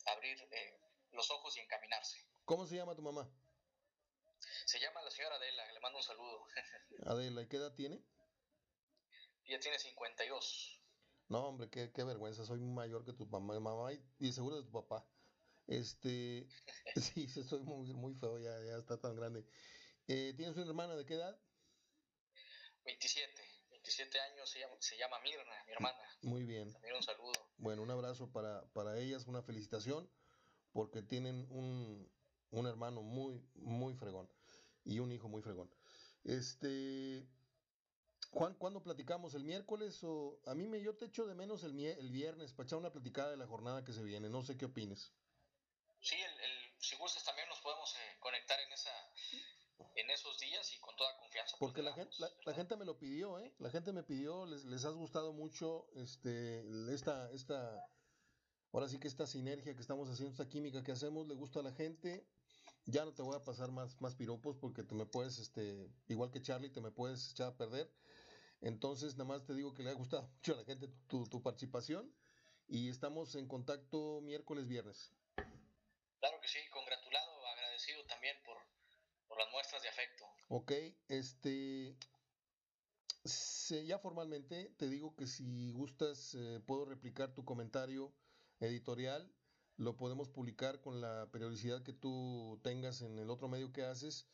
abrir eh, los ojos y encaminarse. ¿Cómo se llama tu mamá? Se llama la señora Adela, le mando un saludo. Adela, ¿y qué edad tiene? Ella tiene 52. No, hombre, qué, qué vergüenza, soy mayor que tu mamá, mamá y, seguro de tu papá. Este, sí, soy muy, muy feo, ya, ya está tan grande. Eh, ¿Tienes una hermana de qué edad? 27. 27 años, se llama, se llama Mirna, mi hermana. Muy bien. También un saludo. Bueno, un abrazo para, para ellas, una felicitación, porque tienen un, un hermano muy, muy fregón y un hijo muy fregón. Este, Juan, ¿cuándo platicamos? ¿El miércoles o a mí me yo te echo de menos el, el viernes para echar una platicada de la jornada que se viene? No sé qué opines. Sí, el, si gustas también nos podemos eh, conectar en esa en esos días y con toda confianza. Porque la gente, la, gente me lo pidió, ¿eh? La gente me pidió, les, les has gustado mucho este, esta, esta, ahora sí que esta sinergia que estamos haciendo, esta química que hacemos, le gusta a la gente. Ya no te voy a pasar más, más piropos porque te me puedes, este, igual que Charlie, te me puedes echar a perder. Entonces, nada más te digo que le ha gustado mucho a la gente tu, tu participación y estamos en contacto miércoles, viernes. Claro que sí, congratulado, agradecido también por, las muestras de afecto. Ok, este, ya formalmente te digo que si gustas eh, puedo replicar tu comentario editorial, lo podemos publicar con la periodicidad que tú tengas en el otro medio que haces,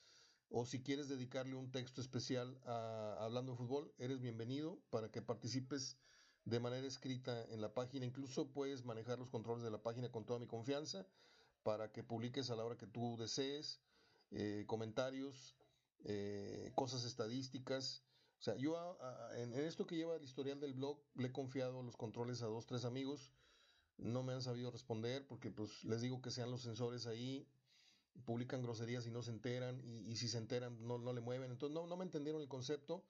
o si quieres dedicarle un texto especial a Hablando de Fútbol, eres bienvenido para que participes de manera escrita en la página, incluso puedes manejar los controles de la página con toda mi confianza para que publiques a la hora que tú desees eh, comentarios, eh, cosas estadísticas. O sea, yo en, esto que lleva el historial del blog le he confiado los controles a dos, tres amigos. No me han sabido responder porque pues les digo que sean los sensores ahí, publican groserías y no se enteran y, si se enteran no, no le mueven. Entonces no, no me entendieron el concepto.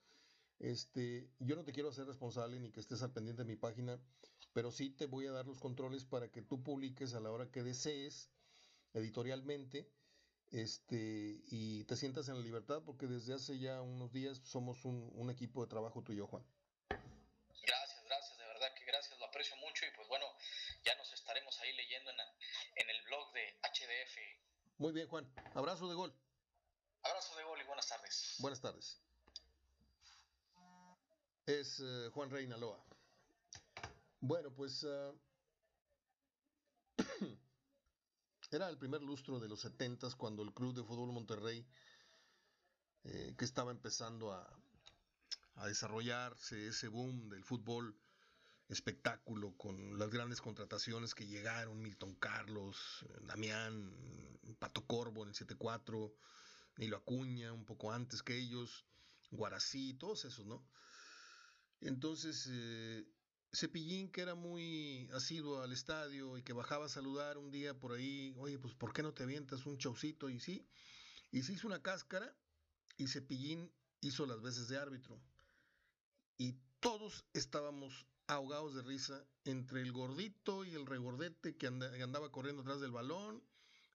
Este, yo no te quiero hacer responsable ni que estés al pendiente de mi página, pero sí te voy a dar los controles para que tú publiques a la hora que desees editorialmente este, y te sientas en la libertad porque desde hace ya unos días somos un, equipo de trabajo tuyo, Juan. Gracias, gracias, de verdad que gracias, lo aprecio mucho y pues bueno, ya nos estaremos ahí leyendo en, el blog de HDF. Muy bien, Juan. Abrazo de gol. Abrazo de gol y buenas tardes. Buenas tardes. Es eh, Juan Reinaloa. Bueno, pues... Ah, Era el primer lustro de los 70 cuando el Club de Fútbol Monterrey, eh, que estaba empezando a, desarrollarse ese boom del fútbol espectáculo con las grandes contrataciones que llegaron, Milton Carlos, Damián, Pato Corvo en el 7-4, Nilo Acuña un poco antes que ellos, Guarací, todos esos, ¿no? Entonces, eh, Cepillín, que era muy asiduo al estadio y que bajaba a saludar un día por ahí, oye, pues ¿por qué no te avientas un chaucito? Y sí, y se hizo una cáscara y Cepillín hizo las veces de árbitro. Y todos estábamos ahogados de risa entre el gordito y el regordete que andaba corriendo atrás del balón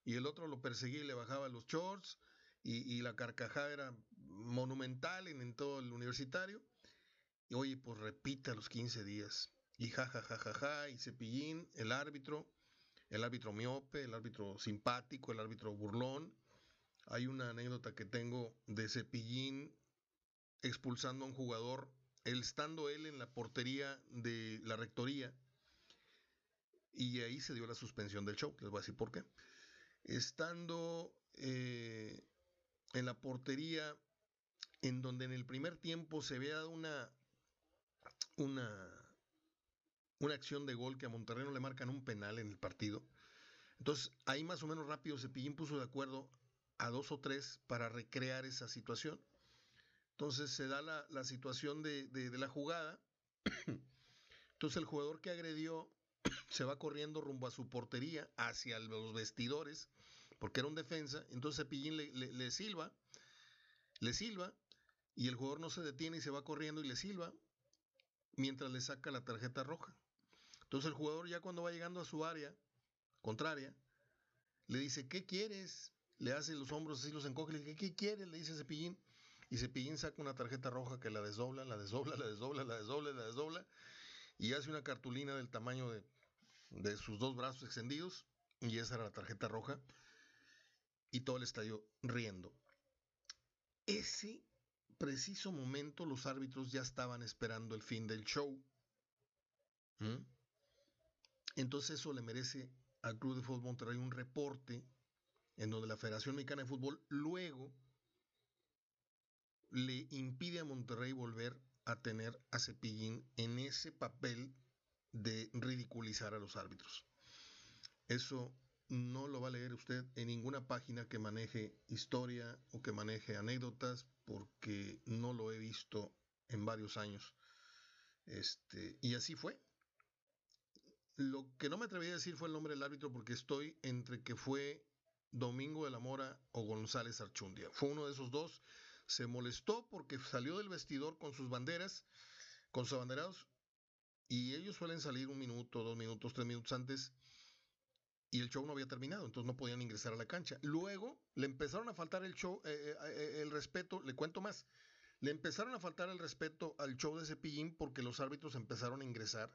y el otro lo perseguía y le bajaba los shorts y, la carcajada era monumental en, todo el universitario. Y oye, pues repite a los 15 días. Y ja, ja, ja, ja, ja, y Cepillín, el árbitro, el árbitro miope, el árbitro simpático, el árbitro burlón. Hay una anécdota que tengo de Cepillín expulsando a un jugador, él estando él en la portería de la rectoría, y ahí se dio la suspensión del show, les voy a decir por qué. Estando eh, en la portería, en donde en el primer tiempo se vea una, una, una acción de gol que a Monterrey no le marcan un penal en el partido. Entonces, ahí más o menos rápido Cepillín puso de acuerdo a dos o tres para recrear esa situación. Entonces se da la, situación de, de, la jugada. Entonces el jugador que agredió se va corriendo rumbo a su portería, hacia los vestidores, porque era un defensa. Entonces Cepillín le, le, silba, le silba, y el jugador no se detiene y se va corriendo y le silba, mientras le saca la tarjeta roja. Entonces el jugador ya cuando va llegando a su área contraria, le dice, ¿qué quieres? Le hace los hombros así, los encoge, le dice, ¿qué quieres? Le dice Cepillín. Y Cepillín saca una tarjeta roja que la desdobla, la desdobla, la desdobla, la desdobla, la desdobla, y hace una cartulina del tamaño de, de sus dos brazos extendidos, y esa era la tarjeta roja, y todo el estadio riendo. Ese preciso momento los árbitros ya estaban esperando el fin del show. ¿Mm? Entonces eso le merece al Club de Fútbol Monterrey un reporte en donde la Federación Mexicana de Fútbol luego le impide a Monterrey volver a tener a Cepillín en ese papel de ridiculizar a los árbitros. Eso no lo va a leer usted en ninguna página que maneje historia o que maneje anécdotas porque no lo he visto en varios años. Este, y así fue. Lo que no me atreví a decir fue el nombre del árbitro porque estoy entre que fue Domingo de la Mora o González Archundia. Fue uno de esos dos. Se molestó porque salió del vestidor con sus banderas, con sus abanderados, y ellos suelen salir un minuto, dos minutos, tres minutos antes y el show no había terminado, entonces no podían ingresar a la cancha. Luego le empezaron a faltar el show, eh, eh, eh, el respeto, le cuento más, le empezaron a faltar el respeto al show de Cepillín porque los árbitros empezaron a ingresar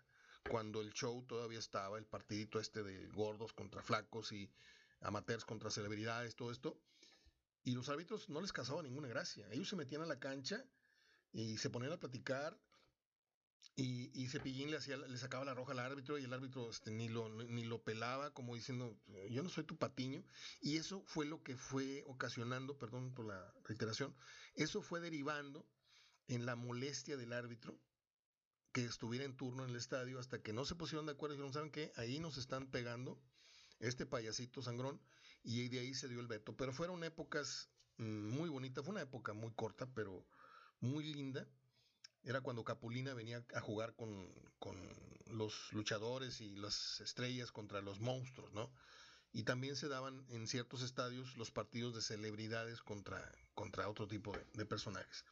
cuando el show todavía estaba, el partidito este de gordos contra flacos y amateurs contra celebridades, todo esto, y los árbitros no les causaba ninguna gracia. Ellos se metían a la cancha y se ponían a platicar y, y Cepillín le, hacía, le sacaba la roja al árbitro y el árbitro este, ni, lo, ni lo pelaba, como diciendo, yo no soy tu patiño. Y eso fue lo que fue ocasionando, perdón por la reiteración, eso fue derivando en la molestia del árbitro que estuviera en turno en el estadio hasta que no se pusieron de acuerdo y dijeron, ¿saben qué? Ahí nos están pegando este payasito sangrón y de ahí se dio el veto. Pero fueron épocas mm, muy bonitas, fue una época muy corta, pero muy linda era cuando Capulina venía a jugar con, los luchadores y las estrellas contra los monstruos, ¿no? Y también se daban en ciertos estadios los partidos de celebridades contra, contra otro tipo de, personajes.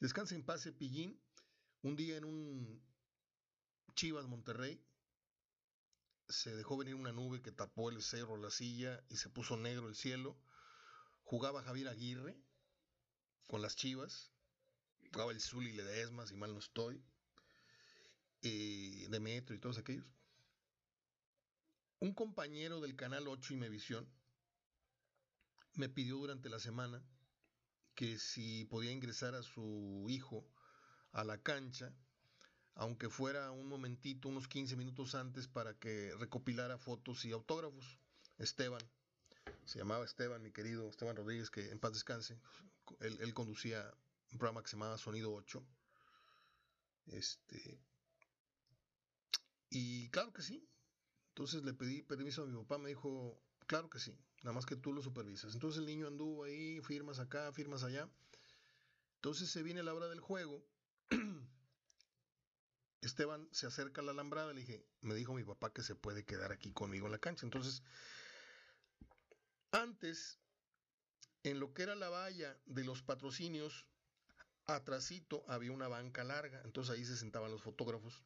Descansa en paz Pillín, un día en un Chivas Monterrey, se dejó venir una nube que tapó el cerro, la silla y se puso negro el cielo. Jugaba Javier Aguirre con las Chivas jugaba el Zuli Ledesma, si mal no estoy, eh, Metro y todos aquellos. Un compañero del canal 8 y Mevisión me pidió durante la semana que si podía ingresar a su hijo a la cancha, aunque fuera un momentito, unos 15 minutos antes, para que recopilara fotos y autógrafos. Esteban, se llamaba Esteban, mi querido Esteban Rodríguez, que en paz descanse, él, conducía un programa que se llamaba Sonido 8. Este. Y claro que sí. Entonces le pedí permiso a mi papá, me dijo, claro que sí, nada más que tú lo supervisas. Entonces el niño anduvo ahí, firmas acá, firmas allá. Entonces se viene la hora del juego. Esteban se acerca a la alambrada, le dije, me dijo mi papá que se puede quedar aquí conmigo en la cancha. Entonces, antes, en lo que era la valla de los patrocinios, Atrasito había una banca larga, entonces ahí se sentaban los fotógrafos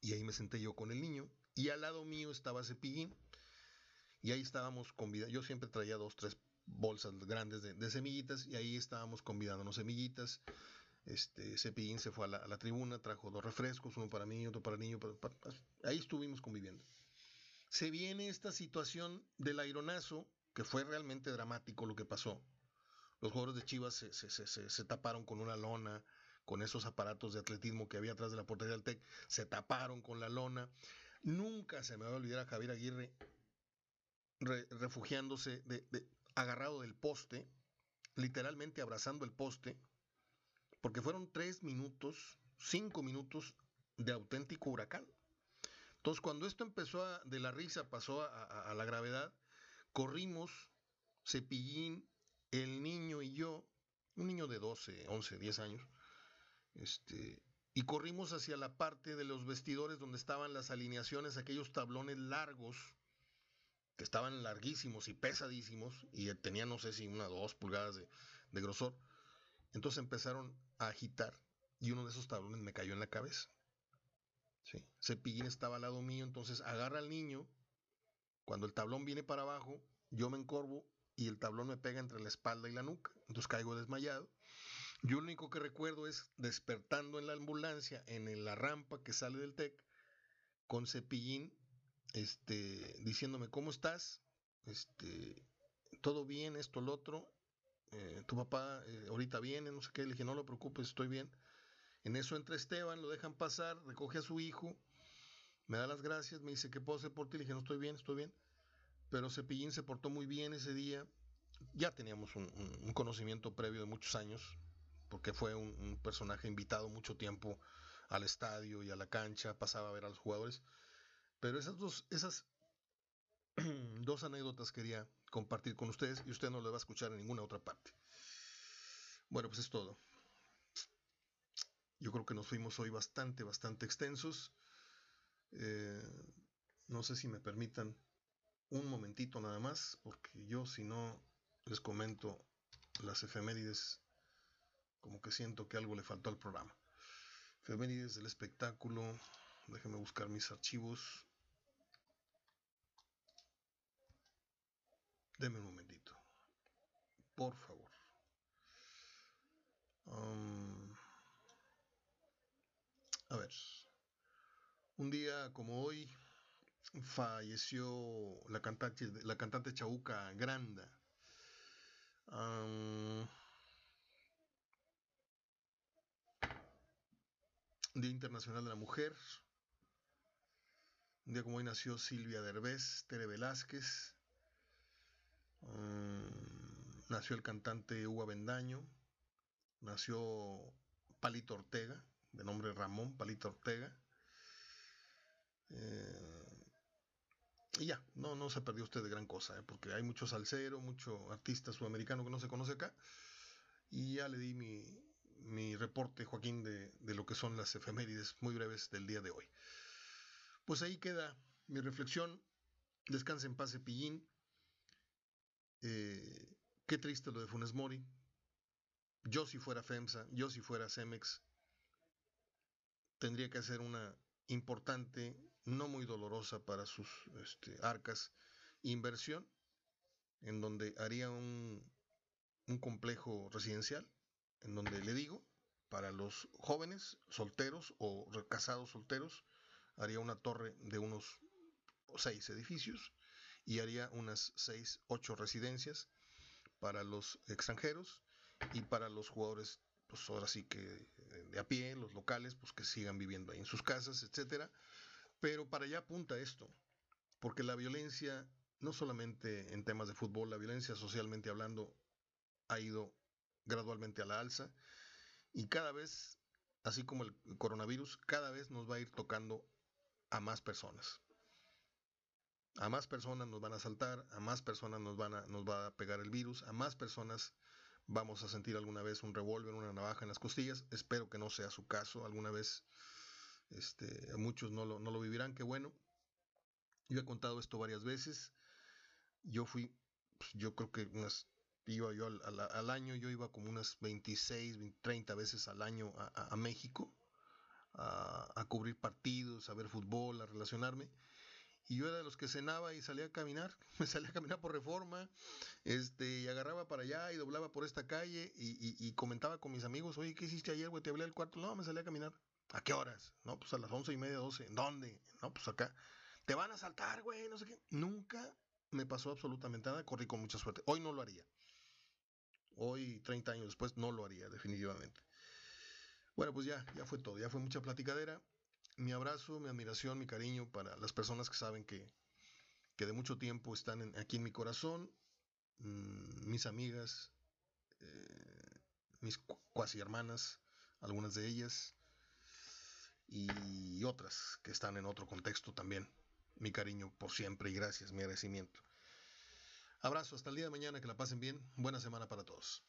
y ahí me senté yo con el niño y al lado mío estaba Cepillín y ahí estábamos convidando, yo siempre traía dos, tres bolsas grandes de, semillitas y ahí estábamos convidándonos semillitas. Este, Cepillín se fue a la, tribuna, trajo dos refrescos, uno para mí, otro para el niño, ahí estuvimos conviviendo. Se viene esta situación del aironazo, que fue realmente dramático lo que pasó los jugadores de Chivas se, taparon con una lona, con esos aparatos de atletismo que había atrás de la portería del TEC, se taparon con la lona. Nunca se me va a olvidar a Javier Aguirre refugiándose, agarrado del poste, literalmente abrazando el poste, porque fueron tres minutos, cinco minutos de auténtico huracán. Entonces, cuando esto empezó a, de la risa, pasó a, la gravedad, corrimos, Cepillín, el niño y yo, un niño de 12, 11, 10 años, este, y corrimos hacia la parte de los vestidores donde estaban las alineaciones, aquellos tablones largos, que estaban larguísimos y pesadísimos, y tenían, no sé si una o dos pulgadas de, grosor. Entonces empezaron a agitar, y uno de esos tablones me cayó en la cabeza. Sí. Cepillín estaba al lado mío, entonces agarra al niño. Cuando el tablón viene para abajo, yo me encorvo y el tablón me pega entre la espalda y la nuca. Entonces caigo desmayado. Yo lo único que recuerdo es despertando en la ambulancia, en la rampa que sale del TEC, con cepillín, este, diciéndome, ¿cómo estás? Este, todo bien, esto, lo otro. Eh, tu papá eh, ahorita viene, no sé qué. Le dije, no lo preocupes, estoy bien. En eso entra Esteban, lo dejan pasar, recoge a su hijo, me da las gracias, me dice, ¿qué puedo hacer por ti? Le dije, no, estoy bien, estoy bien. Pero Cepillín se portó muy bien ese día. Ya teníamos un conocimiento previo de muchos años, porque fue un, personaje invitado mucho tiempo al estadio y a la cancha, pasaba a ver a los jugadores. Pero esas dos, esas dos anécdotas quería compartir con ustedes y usted no lo va a escuchar en ninguna otra parte. Bueno, pues es todo. Yo creo que nos fuimos hoy bastante, bastante extensos. Eh, no sé si me permitan un momentito nada más, porque yo si no les comento las efemérides como que siento que algo le faltó al programa. Femenides del espectáculo. Déjenme buscar mis archivos. Deme un momentito. Por favor. Um, a ver. Un día como hoy falleció la cantante, la cantante Chauca Granda. Um, Día Internacional de la Mujer. Un día como hoy nació Silvia Derbez, Tere Velázquez. Mm, nació el cantante Hugo Bendaño. Nació Palito Ortega, de nombre Ramón Palito Ortega. Eh, y ya, no, no se perdió usted de gran cosa, eh, porque hay mucho salsero, mucho artista sudamericano que no se conoce acá. Y ya le di mi, mi reporte, Joaquín, de, lo que son las efemérides muy breves del día de hoy. Pues ahí queda mi reflexión. Descanse en paz, Pillín. Eh, qué triste lo de Funes Mori. Yo si fuera FEMSA, yo si fuera Cemex, tendría que hacer una importante, no muy dolorosa para sus este, arcas, inversión en donde haría un, un complejo residencial en donde le digo, para los jóvenes solteros o casados solteros, haría una torre de unos seis edificios y haría unas seis, ocho residencias para los extranjeros y para los jugadores, pues ahora sí que de a pie, los locales, pues que sigan viviendo ahí en sus casas, etcétera. Pero para allá apunta esto, porque la violencia, no solamente en temas de fútbol, la violencia socialmente hablando, ha ido gradualmente a la alza y cada vez, así como el coronavirus, cada vez nos va a ir tocando a más personas. A más personas nos van a saltar, a más personas nos, van a, nos va a pegar el virus, a más personas vamos a sentir alguna vez un revólver, una navaja en las costillas. Espero que no sea su caso. Alguna vez este, muchos no lo, vivirán. Qué bueno. Yo he contado esto varias veces. Yo fui, pues, yo creo que unas iba yo al, año, yo iba como unas 26, 30 veces al año a, México a, cubrir partidos, a ver fútbol, a relacionarme. Y yo era de los que cenaba y salía a caminar, me salía a caminar por reforma, este, y agarraba para allá y doblaba por esta calle y, comentaba con mis amigos, oye, ¿qué hiciste ayer, güey? ¿Te hablé al cuarto? No, me salía a caminar. ¿A qué horas? No, pues a las once y media, doce. ¿Dónde? No, pues acá. Te van a saltar, güey, no sé qué. Nunca me pasó absolutamente nada, corrí con mucha suerte. Hoy no lo haría. Hoy, 30 años después, no lo haría, definitivamente. Bueno, pues ya, ya fue todo, ya fue mucha platicadera. Mi abrazo, mi admiración, mi cariño para las personas que saben que, que de mucho tiempo están aquí en mi corazón, mm, mis amigas, eh, mis cuasi hermanas, algunas de ellas, y otras que están en otro contexto también. Mi cariño por siempre y gracias, mi agradecimiento. Abrazo, hasta el día de mañana, que la pasen bien. Buena semana para todos.